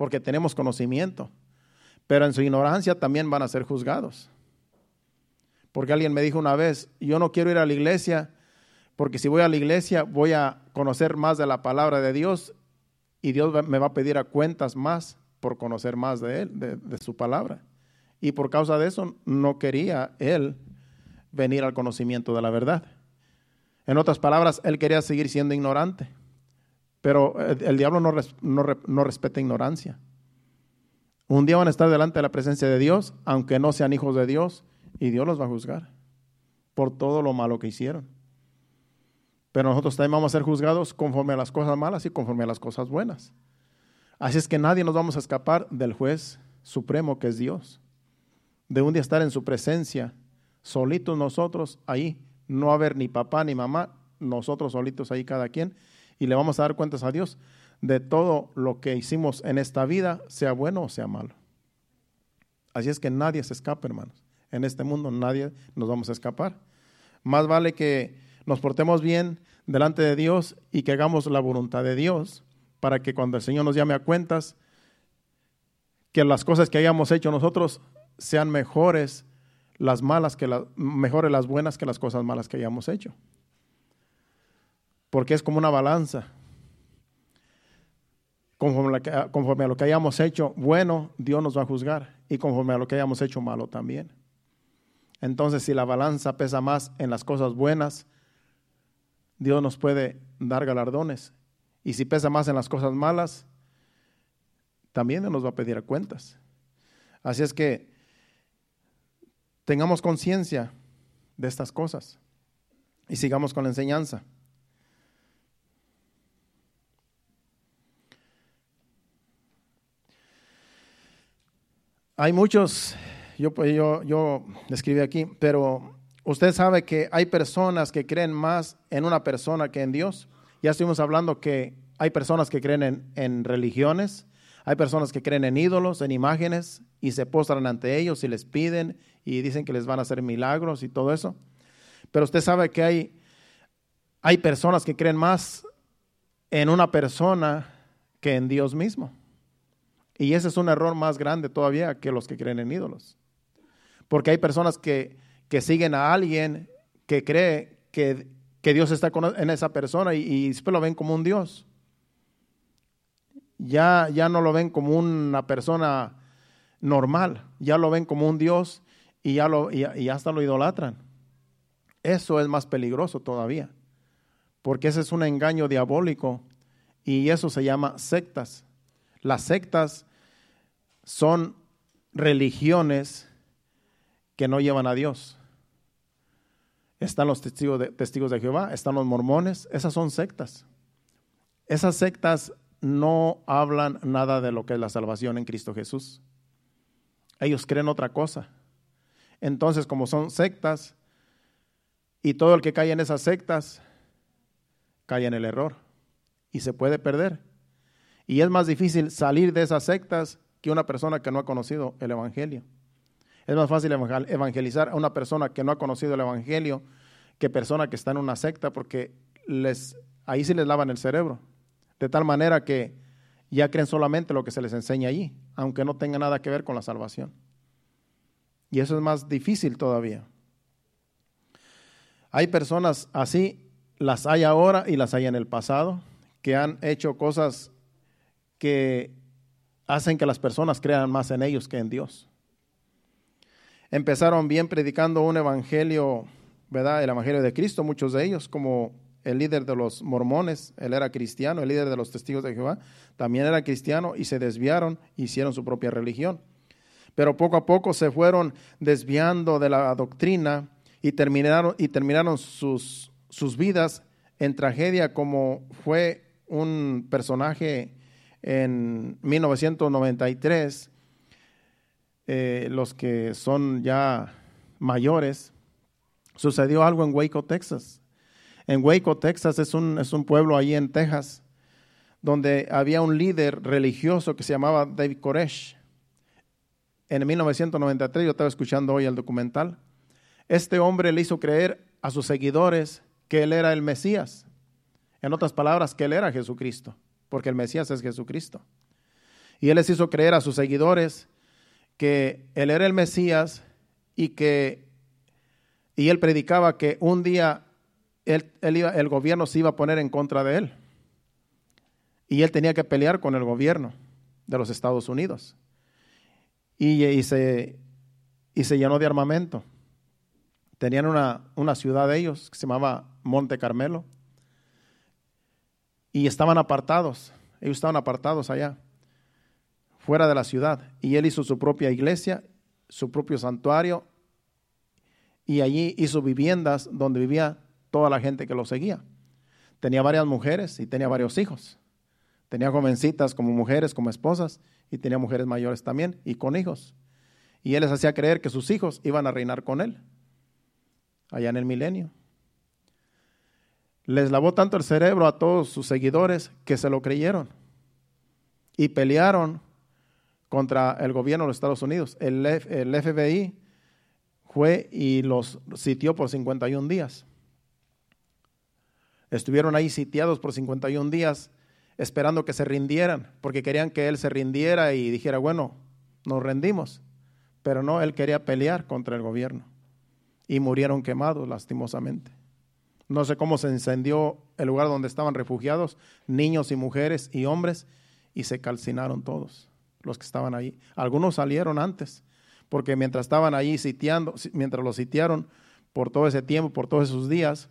Porque tenemos conocimiento. Pero en su ignorancia también van a ser juzgados. Porque alguien me dijo una vez, yo no quiero ir a la iglesia porque si voy a la iglesia voy a conocer más de la palabra de Dios y Dios me va a pedir a cuentas más por conocer más de Él, de, de su palabra. Y por causa de eso no quería él venir al conocimiento de la verdad. En otras palabras, él quería seguir siendo ignorante. Pero el, diablo no, no, respeta ignorancia. Un día van a estar delante de la presencia de Dios, aunque no sean hijos de Dios, y Dios los va a juzgar por todo lo malo que hicieron. Pero nosotros también vamos a ser juzgados conforme a las cosas malas y conforme a las cosas buenas. Así es que nadie nos vamos a escapar del juez supremo que es Dios. De un día estar en su presencia, solitos nosotros ahí, no haber ni papá ni mamá, nosotros solitos ahí cada quien, y le vamos a dar cuentas a Dios de todo lo que hicimos en esta vida, sea bueno o sea malo. Así es que nadie se escapa, hermanos. En este mundo nadie nos vamos a escapar. Más vale que nos portemos bien delante de Dios y que hagamos la voluntad de Dios para que cuando el Señor nos llame a cuentas, que las cosas que hayamos hecho nosotros sean mejores las malas que las mejores las buenas que las cosas malas que hayamos hecho. Porque es como una balanza. Conforme, conforme a lo que hayamos hecho bueno, Dios nos va a juzgar. Y conforme a lo que hayamos hecho malo también. Entonces, si la balanza pesa más en las cosas buenas, Dios nos puede dar galardones. Y si pesa más en las cosas malas, también nos va a pedir cuentas. Así es que tengamos conciencia de estas cosas y sigamos con la enseñanza. Hay muchos, yo, yo, yo escribí aquí, pero usted sabe que hay personas que creen más en una persona que en Dios. Ya estuvimos hablando que hay personas que creen en, religiones, hay personas que creen en ídolos, en imágenes, y se postran ante ellos y les piden y dicen que les van a hacer milagros y todo eso. Pero usted sabe que hay, hay personas que creen más en una persona que en Dios mismo. Y ese es un error más grande todavía que los que creen en ídolos. Porque hay personas que, que siguen a alguien que cree que que Dios está en esa persona y, y después lo ven como un Dios. Ya, ya no lo ven como una persona normal, ya lo ven como un Dios y ya, lo, y, hasta lo idolatran. Eso es más peligroso todavía, porque ese es un engaño diabólico y eso se llama sectas. Las sectas son religiones que no llevan a Dios están los testigos de, testigos de Jehová, están los mormones, esas son sectas. Esas sectas no hablan nada de lo que es la salvación en Cristo Jesús. Ellos creen otra cosa. Entonces, como son sectas, y todo el que cae en esas sectas cae en el error y se puede perder. Y es más difícil salir de esas sectas que una persona que no ha conocido el Evangelio. Es más fácil evangelizar a una persona que no ha conocido el Evangelio que persona que está en una secta porque les, ahí sí les lavan el cerebro. De tal manera que ya creen solamente lo que se les enseña allí, aunque no tenga nada que ver con la salvación. Y eso es más difícil todavía. Hay personas así, las hay ahora y las hay en el pasado, que han hecho cosas que hacen que las personas crean más en ellos que en Dios empezaron bien predicando un evangelio, ¿verdad? El evangelio de Cristo, muchos de ellos, como el líder de los mormones, él era cristiano, el líder de los testigos de Jehová, también era cristiano y se desviaron, hicieron su propia religión. Pero poco a poco se fueron desviando de la doctrina y terminaron, y terminaron sus, sus vidas en tragedia como fue un personaje en 1993 eh, los que son ya mayores, sucedió algo en Waco, Texas. En Waco, Texas es un, es un pueblo ahí en Texas donde había un líder religioso que se llamaba David Koresh. En 1993, yo estaba escuchando hoy el documental, este hombre le hizo creer a sus seguidores que él era el Mesías. En otras palabras, que él era Jesucristo, porque el Mesías es Jesucristo. Y él les hizo creer a sus seguidores que él era el Mesías y que y él predicaba que un día él, iba, el gobierno se iba a poner en contra de él. Y él tenía que pelear con el gobierno de los Estados Unidos. Y, y, se, y se llenó de armamento. Tenían una, una ciudad de ellos que se llamaba Monte Carmelo. Y estaban apartados. Ellos estaban apartados allá fuera de la ciudad. Y él hizo su propia iglesia, su propio santuario, y allí hizo viviendas donde vivía toda la gente que lo seguía. Tenía varias mujeres y tenía varios hijos. Tenía jovencitas como mujeres, como esposas, y tenía mujeres mayores también, y con hijos. Y él les hacía creer que sus hijos iban a reinar con él, allá en el milenio. Les lavó tanto el cerebro a todos sus seguidores que se lo creyeron y pelearon contra el gobierno de los Estados Unidos. El, el FBI fue y los sitió por 51 días. Estuvieron ahí sitiados por 51 días esperando que se rindieran, porque querían que él se rindiera y dijera, bueno, nos rendimos. Pero no, él quería pelear contra el gobierno. Y murieron quemados, lastimosamente. No sé cómo se encendió el lugar donde estaban refugiados, niños y mujeres y hombres, y se calcinaron todos los que estaban ahí. Algunos salieron antes, porque mientras estaban ahí sitiando, mientras los sitiaron por todo ese tiempo, por todos esos días,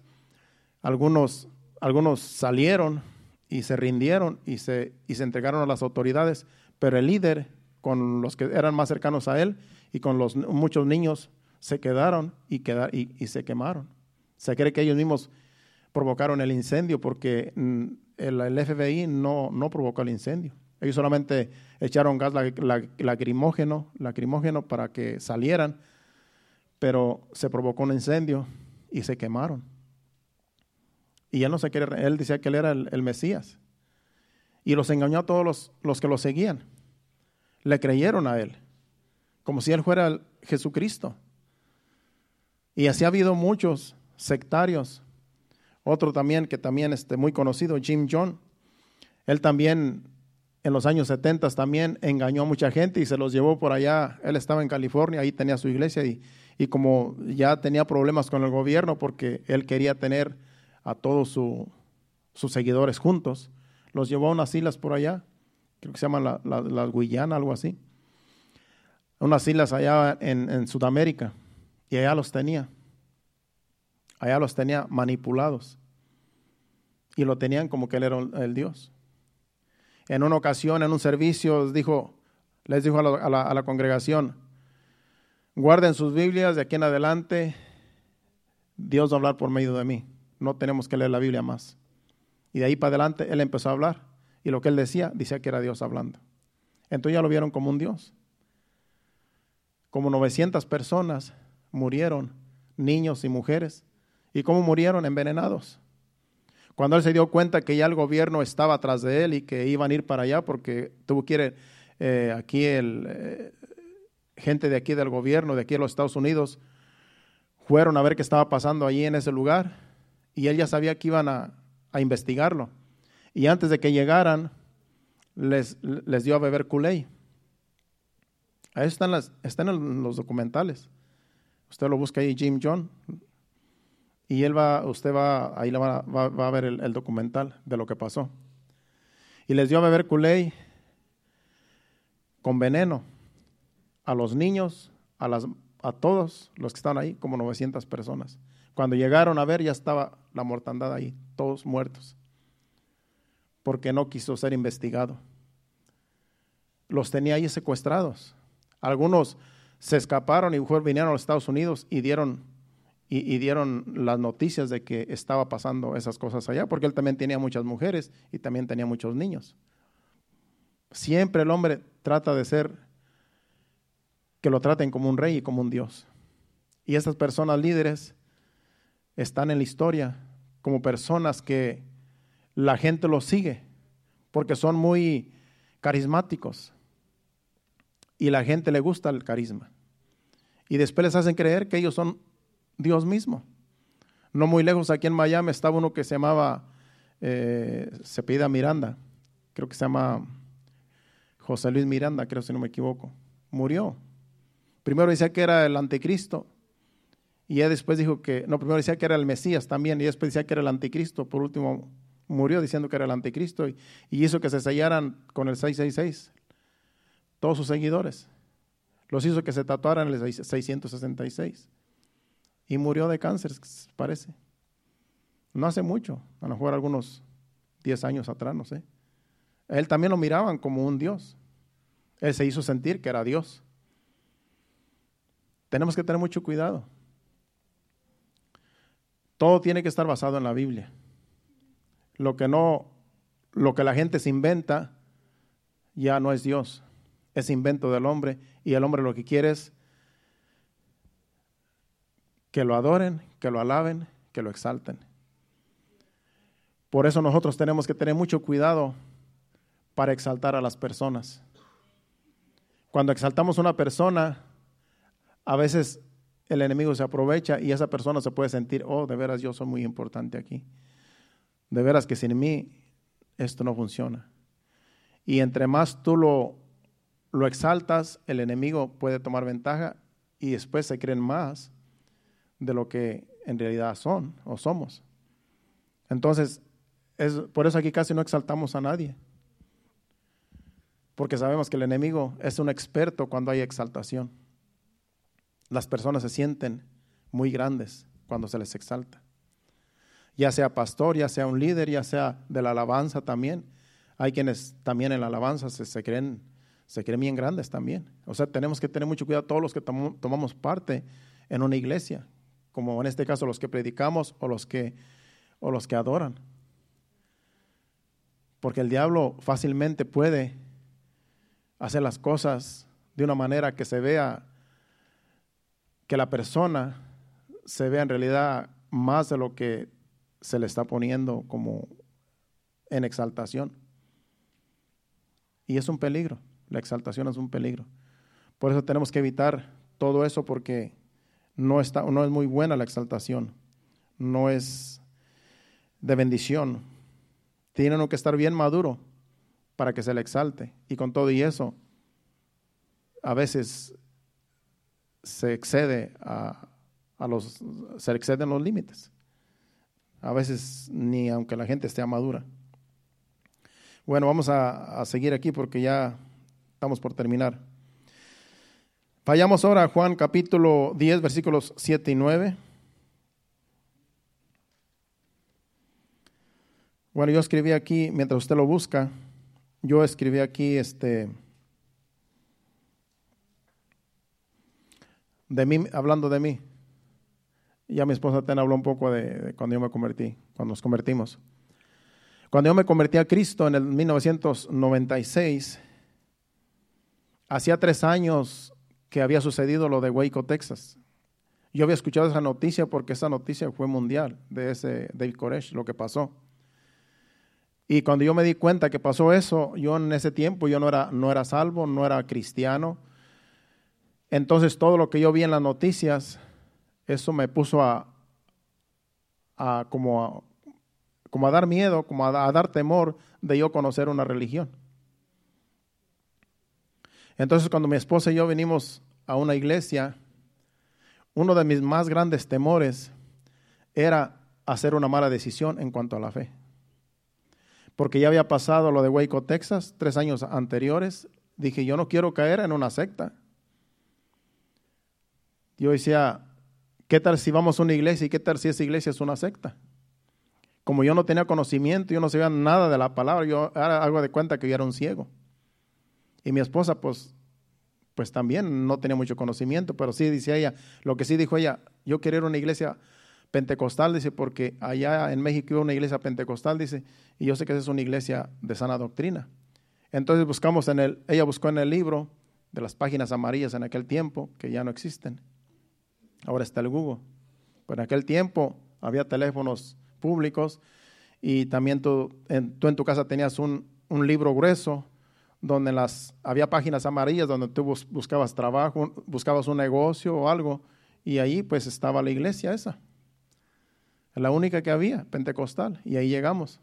algunos, algunos salieron y se rindieron y se, y se entregaron a las autoridades, pero el líder, con los que eran más cercanos a él y con los muchos niños, se quedaron y, y, se quemaron. Se cree que ellos mismos provocaron el incendio porque mm, el, FBI no, no provocó el incendio. Ellos solamente echaron gas lacrimógeno, lacrimógeno para que salieran, pero se provocó un incendio y se quemaron. Y él no se quiere, él decía que él era el, Mesías. Y los engañó a todos los, los, que lo seguían. Le creyeron a él, como si él fuera el Jesucristo. Y así ha habido muchos sectarios. Otro también, que también este, muy conocido, Jim John. Él también en los años 70 también engañó a mucha gente y se los llevó por allá. Él estaba en California, ahí tenía su iglesia y, y como ya tenía problemas con el gobierno porque él quería tener a todos sus seguidores juntos. Los llevó a unas islas por allá, creo que se llaman las la, Guyana, algo así. Unas islas allá en, Sudamérica. Y allá los tenía. Allá los tenía manipulados. Y lo tenían como que él era el Dios. En una ocasión, en un servicio, les dijo, les dijo a la, a la congregación, guarden sus Biblias de aquí en adelante, Dios va a hablar por medio de mí no tenemos que leer la Biblia más. Y de ahí para adelante él empezó a hablar. Y lo que él decía, decía que era Dios hablando. Entonces ya lo vieron como un Dios. Como 900 personas murieron, niños y mujeres. ¿Y cómo murieron? Envenenados. Cuando él se dio cuenta que ya el gobierno estaba atrás de él y que iban a ir para allá porque tuvo que ir aquí el, eh, gente de aquí del gobierno, de aquí de los Estados Unidos, fueron a ver qué estaba pasando allí en ese lugar y él ya sabía que iban a, investigarlo. Y antes de que llegaran, les, les dio a beber culé. Ahí están, las, están en los documentales. Usted lo busca ahí, Jim John. Y él va, usted va, ahí va, a ver el, documental de lo que pasó. Y les dio a beber culé con veneno a los niños, a, las, a todos los que estaban ahí, como 900 personas. Cuando llegaron a ver ya estaba la mortandad ahí, todos muertos, porque no quiso ser investigado. Los tenía ahí secuestrados. Algunos se escaparon y vinieron a los Estados Unidos y dieron, y, dieron las noticias de que estaba pasando esas cosas allá, porque él también tenía muchas mujeres y también tenía muchos niños. Siempre el hombre trata de ser, que lo traten como un rey y como un Dios. Y estas personas líderes están en la historia como personas que la gente los sigue porque son muy carismáticos y la gente le gusta el carisma. Y después les hacen creer que ellos son Dios mismo. No muy lejos, aquí en Miami estaba uno que se llamaba, eh, se pida Miranda, creo que se llama José Luis Miranda, creo si no me equivoco. Murió. Primero decía que era el anticristo y él después dijo que, no, primero decía que era el Mesías también, y después decía que era el anticristo. Por último, murió diciendo que era el anticristo y, hizo que se sellaran con el 666. Todos sus seguidores. Los hizo que se tatuaran el 666. Y murió de cáncer, parece. No hace mucho, a lo mejor algunos 10 años atrás, no sé. Él también lo miraban como un Dios. Él se hizo sentir que era Dios. Tenemos que tener mucho cuidado. Todo tiene que estar basado en la Biblia. Lo que no, lo que la gente se inventa ya no es Dios, es invento del hombre y el hombre lo que quiere es que lo adoren, que lo alaben, que lo exalten. Por eso nosotros tenemos que tener mucho cuidado para exaltar a las personas. Cuando exaltamos a una persona, a veces el enemigo se aprovecha y esa persona se puede sentir, oh, de veras yo soy muy importante aquí. De veras que sin mí esto no funciona. Y entre más tú lo, lo exaltas, el enemigo puede tomar ventaja y después se creen más de lo que en realidad son o somos. Entonces, es, por eso aquí casi no exaltamos a nadie. Porque sabemos que el enemigo es un experto cuando hay exaltación. Las personas se sienten muy grandes cuando se les exalta. Ya sea pastor, ya sea un líder, ya sea de la alabanza también. Hay quienes también en la alabanza se, creen, se creen bien grandes también. O sea, tenemos que tener mucho cuidado todos los que tomamos parte en una iglesia, como en este caso los que predicamos o los que, o los que adoran. Porque el diablo fácilmente puede hacer las cosas de una manera que se vea que la persona se vea en realidad más de lo que se le está poniendo como en exaltación. Y es un peligro, la exaltación es un peligro. Por eso tenemos que evitar todo eso porque no, está, no es muy buena la exaltación, no es de bendición. Tiene que estar bien maduro para que se le exalte. Y con todo y eso, a veces se excede a, los, se exceden los límites. A veces ni aunque la gente esté madura. Bueno, vamos a, seguir aquí porque ya estamos por terminar. Vayamos ahora a Juan capítulo 10, versículos 7 y 9. Bueno, yo escribí aquí, mientras usted lo busca, yo escribí aquí este de mí, hablando de mí. Ya mi esposa te habló un poco de, cuando yo me convertí, cuando nos convertimos. Cuando yo me convertí a Cristo en el 1996, hacía tres años que había sucedido lo de Waco, Texas. Yo había escuchado esa noticia porque esa noticia fue mundial de ese David Koresh, lo que pasó. Y cuando yo me di cuenta que pasó eso, yo en ese tiempo yo no era, no era salvo, no era cristiano, entonces todo lo que yo vi en las noticias, eso me puso a, como, a como a dar miedo, como a, dar temor de yo conocer una religión. Entonces cuando mi esposa y yo venimos a una iglesia, uno de mis más grandes temores era hacer una mala decisión en cuanto a la fe. Porque ya había pasado lo de Waco, Texas, tres años anteriores. Dije, yo no quiero caer en una secta yo decía, ¿qué tal si vamos a una iglesia y qué tal si esa iglesia es una secta? Como yo no tenía conocimiento, yo no sabía nada de la palabra, yo hago de cuenta que yo era un ciego. Y mi esposa, pues, pues también no tenía mucho conocimiento, pero sí dice ella, lo que sí dijo ella, yo quería ir a una iglesia pentecostal, dice, porque allá en México hubo una iglesia pentecostal, dice, y yo sé que esa es una iglesia de sana doctrina. Entonces buscamos en el, ella buscó en el libro de las páginas amarillas en aquel tiempo, que ya no existen. Ahora está el Google. Pero en aquel tiempo había teléfonos públicos y también tú en, tú en tu casa tenías un, un, libro grueso donde las, había páginas amarillas donde tú buscabas trabajo, buscabas un negocio o algo y ahí pues estaba la iglesia esa. La única que había, pentecostal, y ahí llegamos.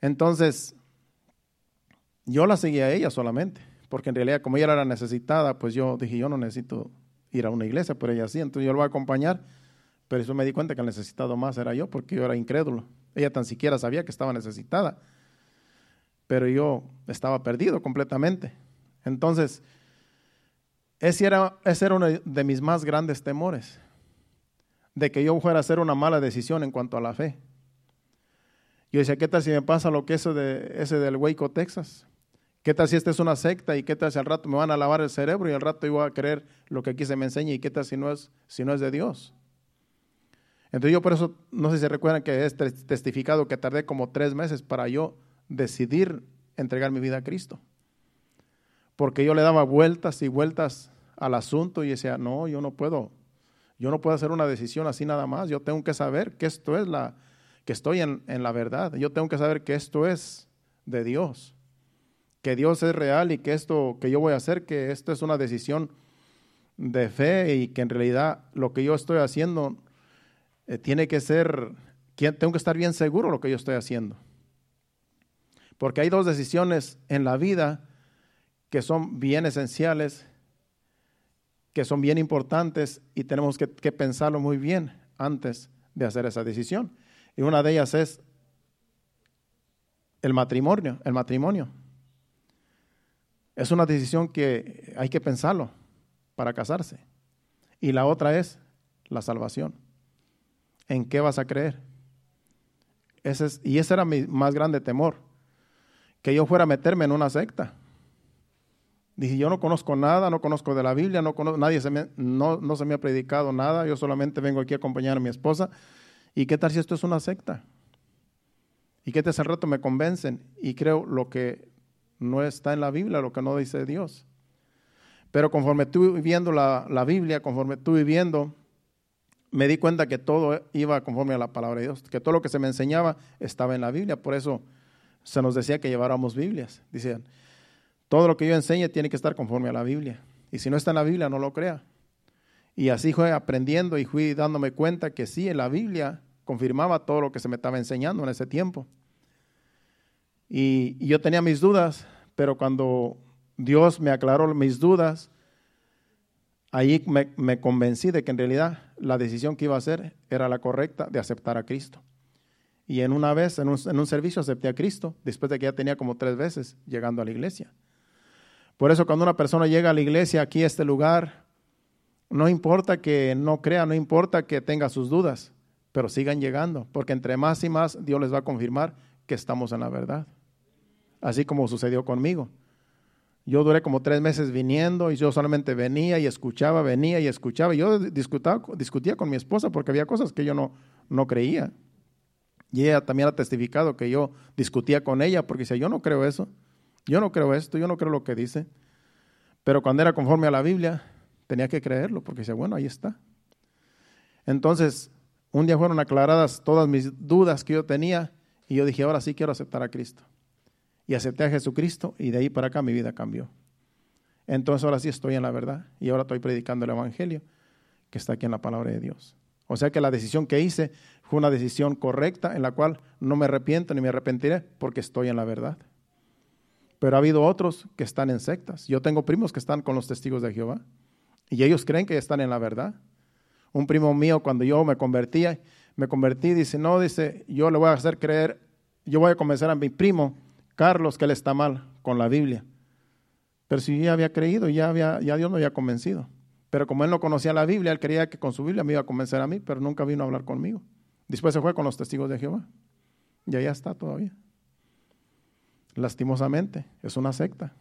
Entonces, yo la seguía a ella solamente, porque en realidad como ella era necesitada, pues yo dije, yo no necesito ir a una iglesia, pero ella sí, entonces yo lo voy a acompañar. Pero eso me di cuenta que el necesitado más era yo, porque yo era incrédulo. Ella tan siquiera sabía que estaba necesitada, pero yo estaba perdido completamente. Entonces, ese era, ese era uno de mis más grandes temores, de que yo fuera a hacer una mala decisión en cuanto a la fe. Yo decía, ¿qué tal si me pasa lo que eso de, ese del Waco, Texas? ¿Qué tal si esta es una secta y qué tal si al rato me van a lavar el cerebro y al rato yo voy a creer lo que aquí se me enseña y qué tal si no es, si no es de Dios? Entonces yo por eso, no sé si se recuerdan que es testificado que tardé como tres meses para yo decidir entregar mi vida a Cristo. Porque yo le daba vueltas y vueltas al asunto y decía, no, yo no puedo, yo no puedo hacer una decisión así nada más, yo tengo que saber que esto es la, que estoy en, en la verdad, yo tengo que saber que esto es de Dios, que Dios es real y que esto que yo voy a hacer, que esto es una decisión de fe y que en realidad lo que yo estoy haciendo eh, tiene que ser, tengo que estar bien seguro de lo que yo estoy haciendo. Porque hay dos decisiones en la vida que son bien esenciales, que son bien importantes y tenemos que, pensarlo muy bien antes de hacer esa decisión. Y una de ellas es el matrimonio, el matrimonio. Es una decisión que hay que pensarlo para casarse. Y la otra es la salvación. ¿En qué vas a creer? Ese es, y ese era mi más grande temor, que yo fuera a meterme en una secta. Dije, yo no conozco nada, no conozco de la Biblia, no nadie se me, no, no se me ha predicado nada, yo solamente vengo aquí a acompañar a mi esposa. ¿Y qué tal si esto es una secta? ¿Y qué tal si al rato me convencen y creo lo que no está en la Biblia, lo que no dice Dios? Pero conforme estuve viendo la, la Biblia, conforme estuve viviendo, me di cuenta que todo iba conforme a la palabra de Dios, que todo lo que se me enseñaba estaba en la Biblia. Por eso se nos decía que lleváramos Biblias. Decían, todo lo que yo enseñe tiene que estar conforme a la Biblia. Y si no está en la Biblia, no lo crea. Y así fui aprendiendo y fui dándome cuenta que sí, en la Biblia confirmaba todo lo que se me estaba enseñando en ese tiempo. Y, y yo tenía mis dudas, pero cuando Dios me aclaró mis dudas. Ahí me, convencí de que en realidad la decisión que iba a hacer era la correcta de aceptar a Cristo. Y en una vez, en un, servicio, acepté a Cristo, después de que ya tenía como tres veces llegando a la iglesia. Por eso cuando una persona llega a la iglesia, aquí a este lugar, no importa que no crea, no importa que tenga sus dudas, pero sigan llegando, porque entre más y más Dios les va a confirmar que estamos en la verdad. Así como sucedió conmigo. Yo duré como tres meses viniendo y yo solamente venía y escuchaba, venía y escuchaba. Yo discutía con mi esposa porque había cosas que yo no, no creía. Y ella también ha testificado que yo discutía con ella porque decía, yo no creo eso, yo no creo esto, yo no creo lo que dice. Pero cuando era conforme a la Biblia, tenía que creerlo porque decía, bueno, ahí está. Entonces, un día fueron aclaradas todas mis dudas que yo tenía y yo dije, ahora sí quiero aceptar a Cristo y acepté a Jesucristo y de ahí para acá mi vida cambió. Entonces ahora sí estoy en la verdad y ahora estoy predicando el Evangelio que está aquí en la palabra de Dios. O sea que la decisión que hice fue una decisión correcta en la cual no me arrepiento ni me arrepentiré porque estoy en la verdad. Pero ha habido otros que están en sectas. Yo tengo primos que están con los testigos de Jehová y ellos creen que están en la verdad. Un primo mío cuando yo me convertía, me convertí, dice, no, dice, yo le voy a hacer creer, yo voy a convencer a mi primo Carlos que él está mal con la Biblia. Pero si ya había creído, ya, había, ya Dios me había convencido. Pero como él no conocía la Biblia, él creía que con su Biblia me iba a convencer a mí, pero nunca vino a hablar conmigo. Después se fue con los testigos de Jehová. Y allá está todavía. Lastimosamente, es una secta.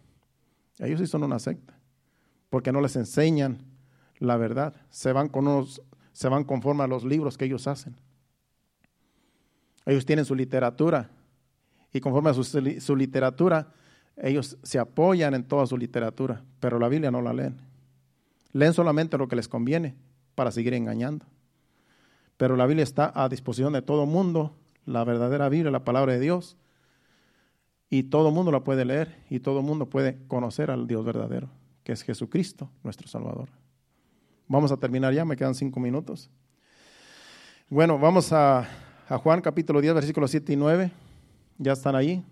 Ellos sí son una secta. Porque no les enseñan la verdad. Se van con se van conforme a los libros que ellos hacen. Ellos tienen su literatura, y conforme a su, literatura, ellos se apoyan en toda su literatura, pero la Biblia no la leen. Leen solamente lo que les conviene para seguir engañando. Pero la Biblia está a disposición de todo mundo, la verdadera Biblia, la palabra de Dios, y todo mundo la puede leer y todo mundo puede conocer al Dios verdadero, que es Jesucristo, nuestro Salvador. Vamos a terminar ya, me quedan cinco minutos. Bueno, vamos a, Juan capítulo 10, versículos 7 y 9. ¿Ya están ahí?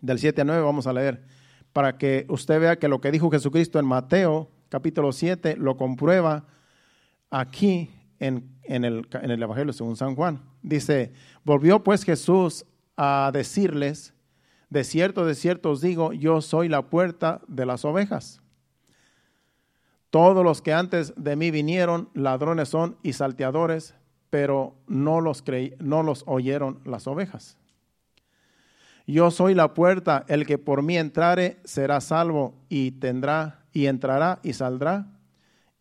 Del 7 a 9 vamos a leer. Para que usted vea que lo que dijo Jesucristo en Mateo capítulo 7 lo comprueba aquí en, el, en el Evangelio según San Juan. Dice, volvió pues Jesús a decirles, de cierto, de cierto os digo, yo soy la puerta de las ovejas. Todos los que antes de mí vinieron, ladrones son y salteadores, pero no los, creí, no los oyeron las ovejas. Yo soy la puerta, el que por mí entrare será salvo y tendrá y entrará y saldrá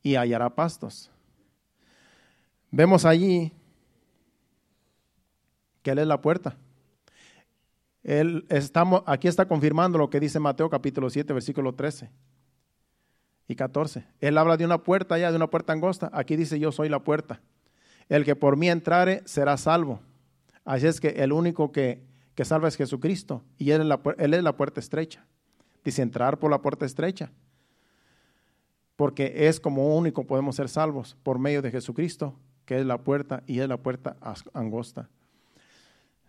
y hallará pastos. Vemos allí que Él es la puerta. Él estamos, aquí está confirmando lo que dice Mateo capítulo 7, versículo 13 y 14. Él habla de una puerta allá, de una puerta angosta. Aquí dice, yo soy la puerta. El que por mí entrare será salvo. Así es que el único que, que salva es Jesucristo y él es, la, él es la puerta estrecha. Dice, entrar por la puerta estrecha. Porque es como único podemos ser salvos por medio de Jesucristo, que es la puerta y es la puerta angosta.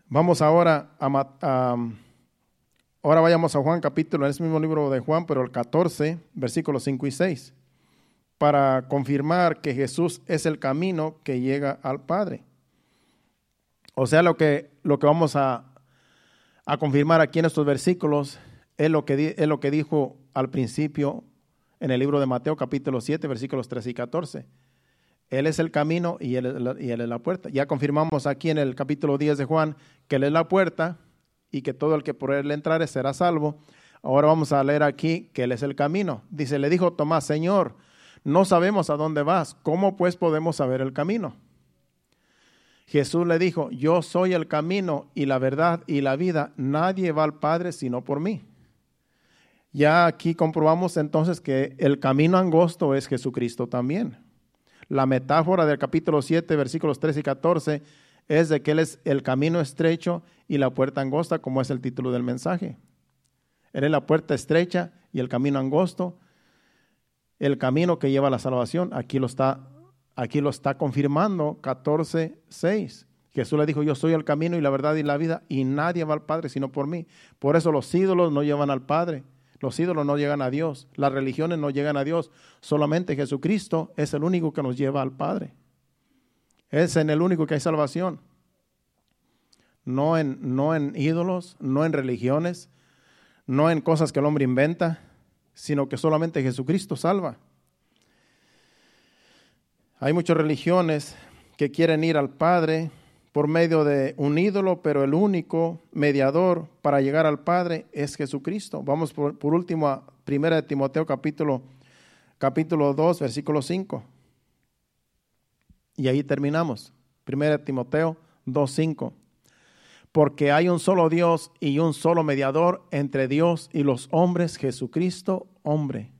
Vamos ahora a, ahora vayamos a Juan capítulo, en ese mismo libro de Juan, pero el 14, versículos 5 y 6, para confirmar que Jesús es el camino que llega al Padre. O sea, lo que, lo que vamos a, a confirmar aquí en estos versículos es lo, que, es lo que dijo al principio en el libro de Mateo capítulo 7, versículos 13 y 14 él es el camino y él, es la puerta. Ya confirmamos aquí en el capítulo 10 de Juan que Él es la puerta y que todo el que por Él entrare será salvo. Ahora vamos a leer aquí que Él es el camino. Dice, le dijo Tomás, Señor, no sabemos a dónde vas, ¿cómo pues podemos saber el camino? Jesús le dijo, yo soy el camino y la verdad y la vida, nadie va al Padre sino por mí. Ya aquí comprobamos entonces que el camino angosto es Jesucristo también. La metáfora del capítulo 7, versículos 13 y 14 es de que Él es el camino estrecho y la puerta angosta, como es el título del mensaje. Él es la puerta estrecha y el camino angosto, el camino que lleva a la salvación. Aquí lo está, aquí lo está confirmando 14, 6. Jesús le dijo, yo soy el camino y la verdad y la vida, y nadie va al Padre sino por mí. Por eso los ídolos no llevan al Padre. Los ídolos no llegan a Dios, las religiones no llegan a Dios, solamente Jesucristo es el único que nos lleva al Padre. Es en el único que hay salvación. No en, no en ídolos, no en religiones, no en cosas que el hombre inventa, sino que solamente Jesucristo salva. Hay muchas religiones que quieren ir al Padre por medio de un ídolo, pero el único mediador para llegar al Padre es Jesucristo. Vamos por, último a 1 Timoteo capítulo, capítulo 2, versículo 5. Y ahí terminamos. 1 Timoteo 2, 5. Porque hay un solo Dios y un solo mediador entre Dios y los hombres, Jesucristo, hombre.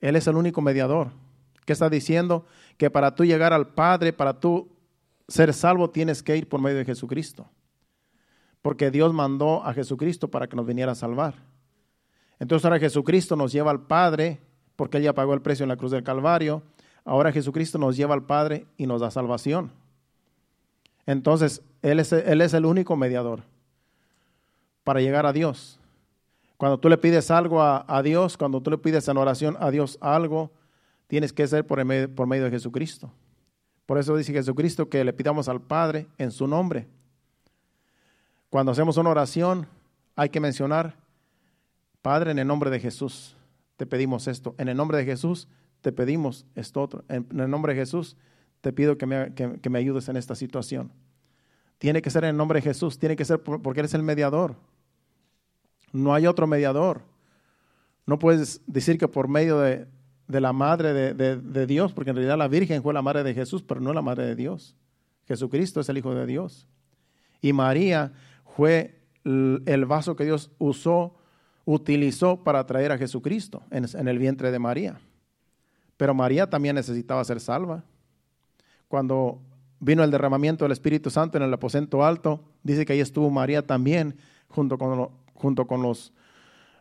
Él es el único mediador. ¿Qué está diciendo? Que para tú llegar al Padre, para tú ser salvo tienes que ir por medio de Jesucristo. Porque Dios mandó a Jesucristo para que nos viniera a salvar. Entonces ahora Jesucristo nos lleva al Padre, porque Él ya pagó el precio en la cruz del Calvario. Ahora Jesucristo nos lleva al Padre y nos da salvación. Entonces, Él es, el único mediador para llegar a Dios. Cuando tú le pides algo a, Dios, cuando tú le pides en oración a Dios algo, tienes que ser por medio de Jesucristo. Por eso dice Jesucristo que le pidamos al Padre en su nombre. Cuando hacemos una oración, hay que mencionar, Padre, en el nombre de Jesús, te pedimos esto. En el nombre de Jesús, te pedimos esto otro. En el nombre de Jesús, te pido que me, que, me ayudes en esta situación. Tiene que ser en el nombre de Jesús, tiene que ser porque eres el mediador. No hay otro mediador. No puedes decir que por medio de, de la madre de, Dios, porque en realidad la Virgen fue la madre de Jesús, pero no la madre de Dios. Jesucristo es el Hijo de Dios. Y María fue el vaso que Dios usó, utilizó para traer a Jesucristo en, en el vientre de María. Pero María también necesitaba ser salva. Cuando vino el derramamiento del Espíritu Santo en el aposento alto, dice que ahí estuvo María también junto con, junto con los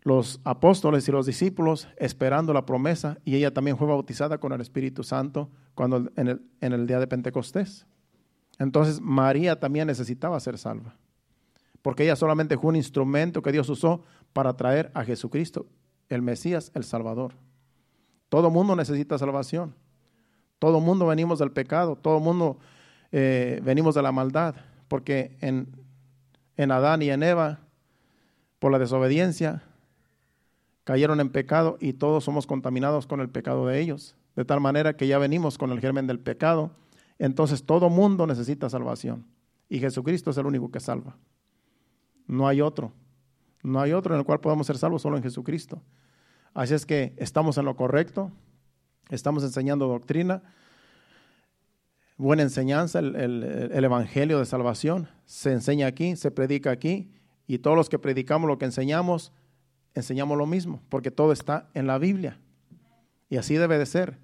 los apóstoles y los discípulos esperando la promesa y ella también fue bautizada con el Espíritu Santo cuando en el, en el día de Pentecostés. Entonces María también necesitaba ser salva, porque ella solamente fue un instrumento que Dios usó para traer a Jesucristo, el Mesías, el Salvador. Todo mundo necesita salvación. Todo mundo venimos del pecado, todo mundo eh, venimos de la maldad, porque en, en Adán y en Eva, por la desobediencia, cayeron en pecado y todos somos contaminados con el pecado de ellos. De tal manera que ya venimos con el germen del pecado. Entonces todo mundo necesita salvación. Y Jesucristo es el único que salva. No hay otro. No hay otro en el cual podamos ser salvos, solo en Jesucristo. Así es que estamos en lo correcto. Estamos enseñando doctrina. Buena enseñanza, el, el Evangelio de salvación. Se enseña aquí, se predica aquí. Y todos los que predicamos lo que enseñamos, enseñamos lo mismo, porque todo está en la Biblia. Y así debe de ser.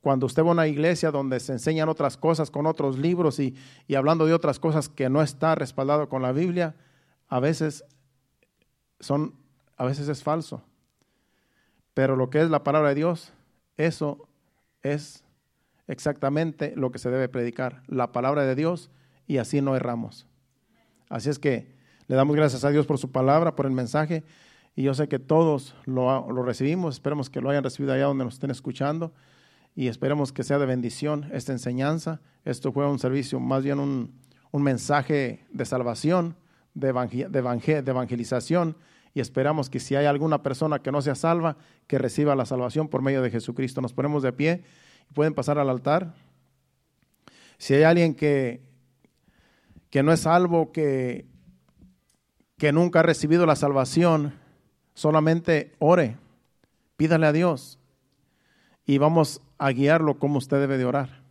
Cuando usted va a una iglesia donde se enseñan otras cosas con otros libros y, y hablando de otras cosas que no está respaldado con la Biblia, a veces son, a veces es falso. Pero lo que es la palabra de Dios, eso es exactamente lo que se debe predicar, la palabra de Dios, y así no erramos. Así es que le damos gracias a Dios por su palabra, por el mensaje, y yo sé que todos lo, lo recibimos, esperemos que lo hayan recibido allá donde nos estén escuchando, y esperemos que sea de bendición esta enseñanza. Esto fue un servicio, más bien un, un mensaje de salvación, de, de evangelización, y esperamos que si hay alguna persona que no sea salva, que reciba la salvación por medio de Jesucristo. Nos ponemos de pie y pueden pasar al altar. Si hay alguien que, que no es salvo, que, que nunca ha recibido la salvación, solamente ore, pídale a Dios y vamos a guiarlo como usted debe de orar,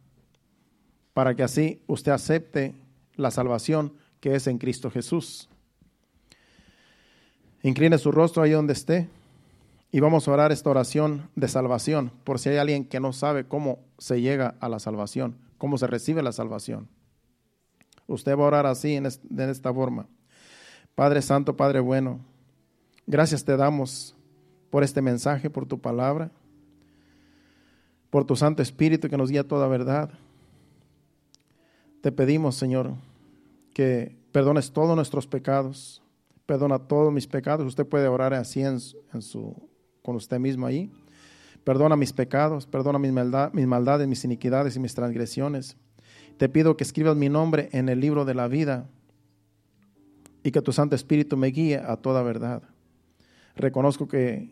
para que así usted acepte la salvación que es en Cristo Jesús. Incline su rostro ahí donde esté y vamos a orar esta oración de salvación por si hay alguien que no sabe cómo se llega a la salvación, cómo se recibe la salvación. Usted va a orar así, en, esta forma. Padre Santo, Padre bueno, gracias te damos por este mensaje, por tu palabra, por tu Santo Espíritu que nos guía toda verdad. Te pedimos, Señor, que perdones todos nuestros pecados perdona todos mis pecados. Usted puede orar así en, su, con usted mismo ahí. Perdona mis pecados, perdona mis, mis maldades, mis iniquidades y mis transgresiones. Te pido que escribas mi nombre en el libro de la vida y que tu Santo Espíritu me guíe a toda verdad. Reconozco que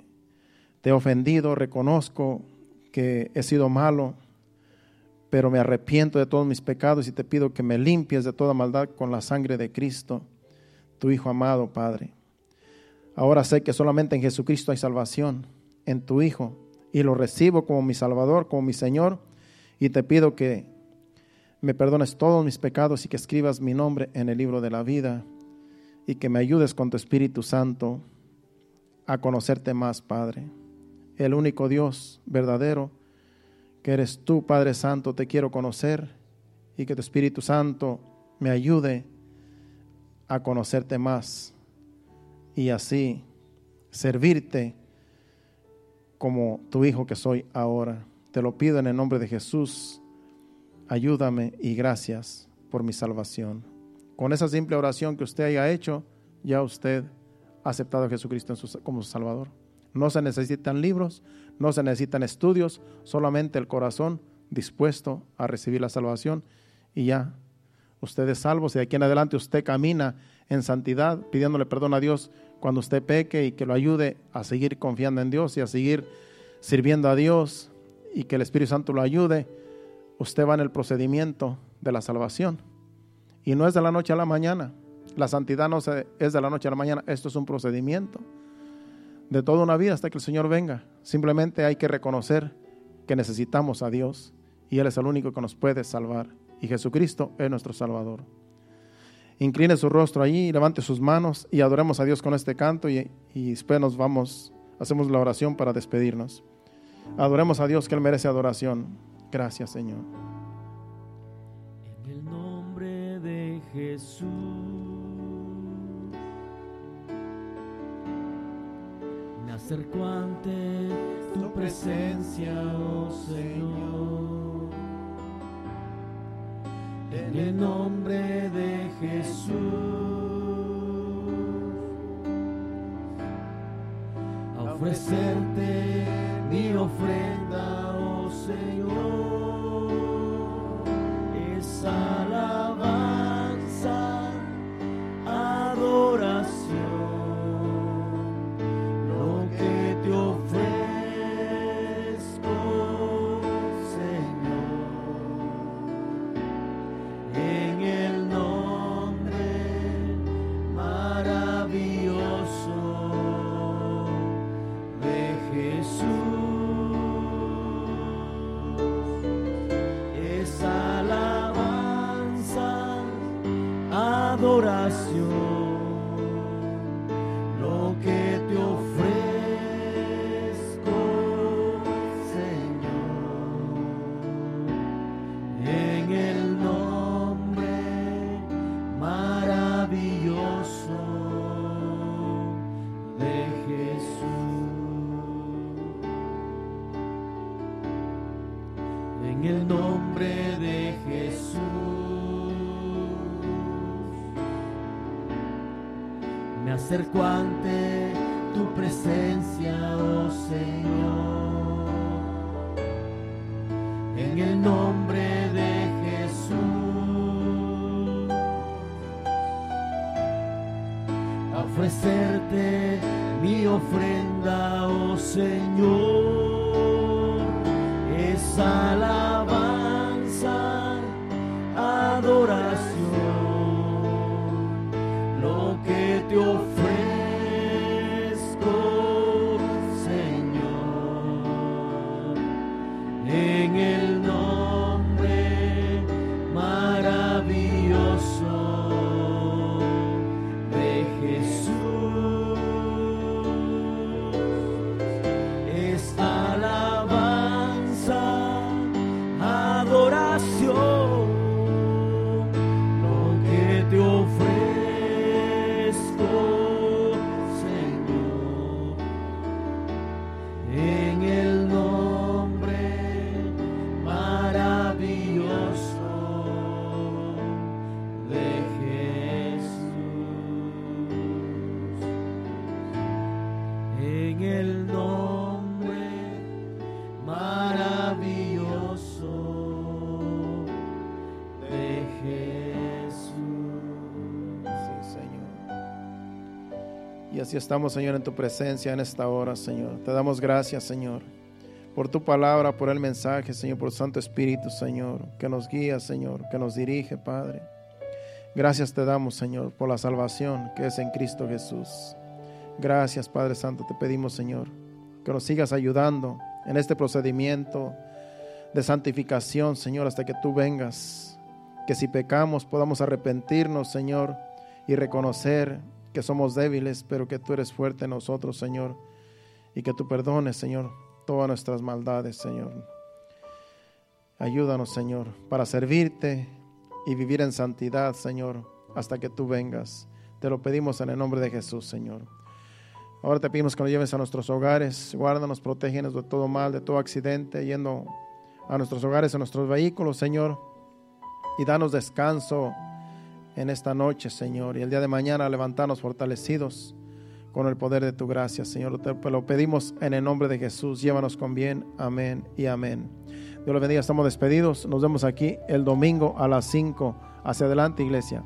te he ofendido, reconozco que he sido malo, pero me arrepiento de todos mis pecados y te pido que me limpies de toda maldad con la sangre de Cristo tu Hijo amado, Padre. Ahora sé que solamente en Jesucristo hay salvación, en tu Hijo, y lo recibo como mi Salvador, como mi Señor, y te pido que me perdones todos mis pecados y que escribas mi nombre en el libro de la vida, y que me ayudes con tu Espíritu Santo a conocerte más, Padre. El único Dios verdadero, que eres tú, Padre Santo, te quiero conocer, y que tu Espíritu Santo me ayude a conocerte más y así servirte como tu hijo que soy ahora. Te lo pido en el nombre de Jesús. Ayúdame y gracias por mi salvación. Con esa simple oración que usted haya hecho, ya usted aceptado a Jesucristo como su Salvador. No se necesitan libros, no se necesitan estudios, solamente el corazón dispuesto a recibir la salvación y ya usted es salvo. Si de aquí en adelante usted camina en santidad, pidiéndole perdón a Dios cuando usted peque y que lo ayude a seguir confiando en Dios y a seguir sirviendo a Dios y que el Espíritu Santo lo ayude, usted va en el procedimiento de la salvación. Y no es de la noche a la mañana. La santidad no es de la noche a la mañana. Esto es un procedimiento de toda una vida hasta que el Señor venga. Simplemente hay que reconocer que necesitamos a Dios y Él es el único que nos puede salvar y Jesucristo es nuestro Salvador. Incline su rostro allí, levante sus manos y adoremos a Dios con este canto y, y después nos vamos, hacemos la oración para despedirnos. Adoremos a Dios que Él merece adoración. Gracias Señor. En el nombre de Jesús. Acerco ante tu presencia, oh Señor en el nombre de Jesús. A ofrecerte mi ofrenda, oh Señor, acerco ante En Así estamos, Señor, en tu presencia en esta hora, Señor. Te damos gracias, Señor, por tu palabra, por el mensaje, Señor, por Santo Espíritu, Señor, que nos guía, Señor, que nos dirige, Padre. Gracias te damos, Señor, por la salvación que es en Cristo Jesús. Gracias, Padre Santo, te pedimos, Señor, que nos sigas ayudando en este procedimiento de santificación, Señor, hasta que tú vengas. Que si pecamos podamos arrepentirnos, Señor, y reconocer que somos débiles, pero que tú eres fuerte en nosotros, Señor, y que tú perdones, Señor, todas nuestras maldades, Señor. Ayúdanos, Señor, para servirte y vivir en santidad, Señor, hasta que tú vengas. Te lo pedimos en el nombre de Jesús, Señor. Ahora te pedimos que nos lleves a nuestros hogares, guárdanos, protégenos de todo mal, de todo accidente, yendo a nuestros hogares, a nuestros vehículos, Señor, y danos descanso en esta noche, Señor, y el día de mañana levantarnos fortalecidos con el poder de tu gracia, Señor. Lo pedimos en el nombre de Jesús. Llévanos con bien. Amén y amén. Dios los bendiga. Estamos despedidos. Nos vemos aquí el domingo a las 5. Hacia adelante, iglesia.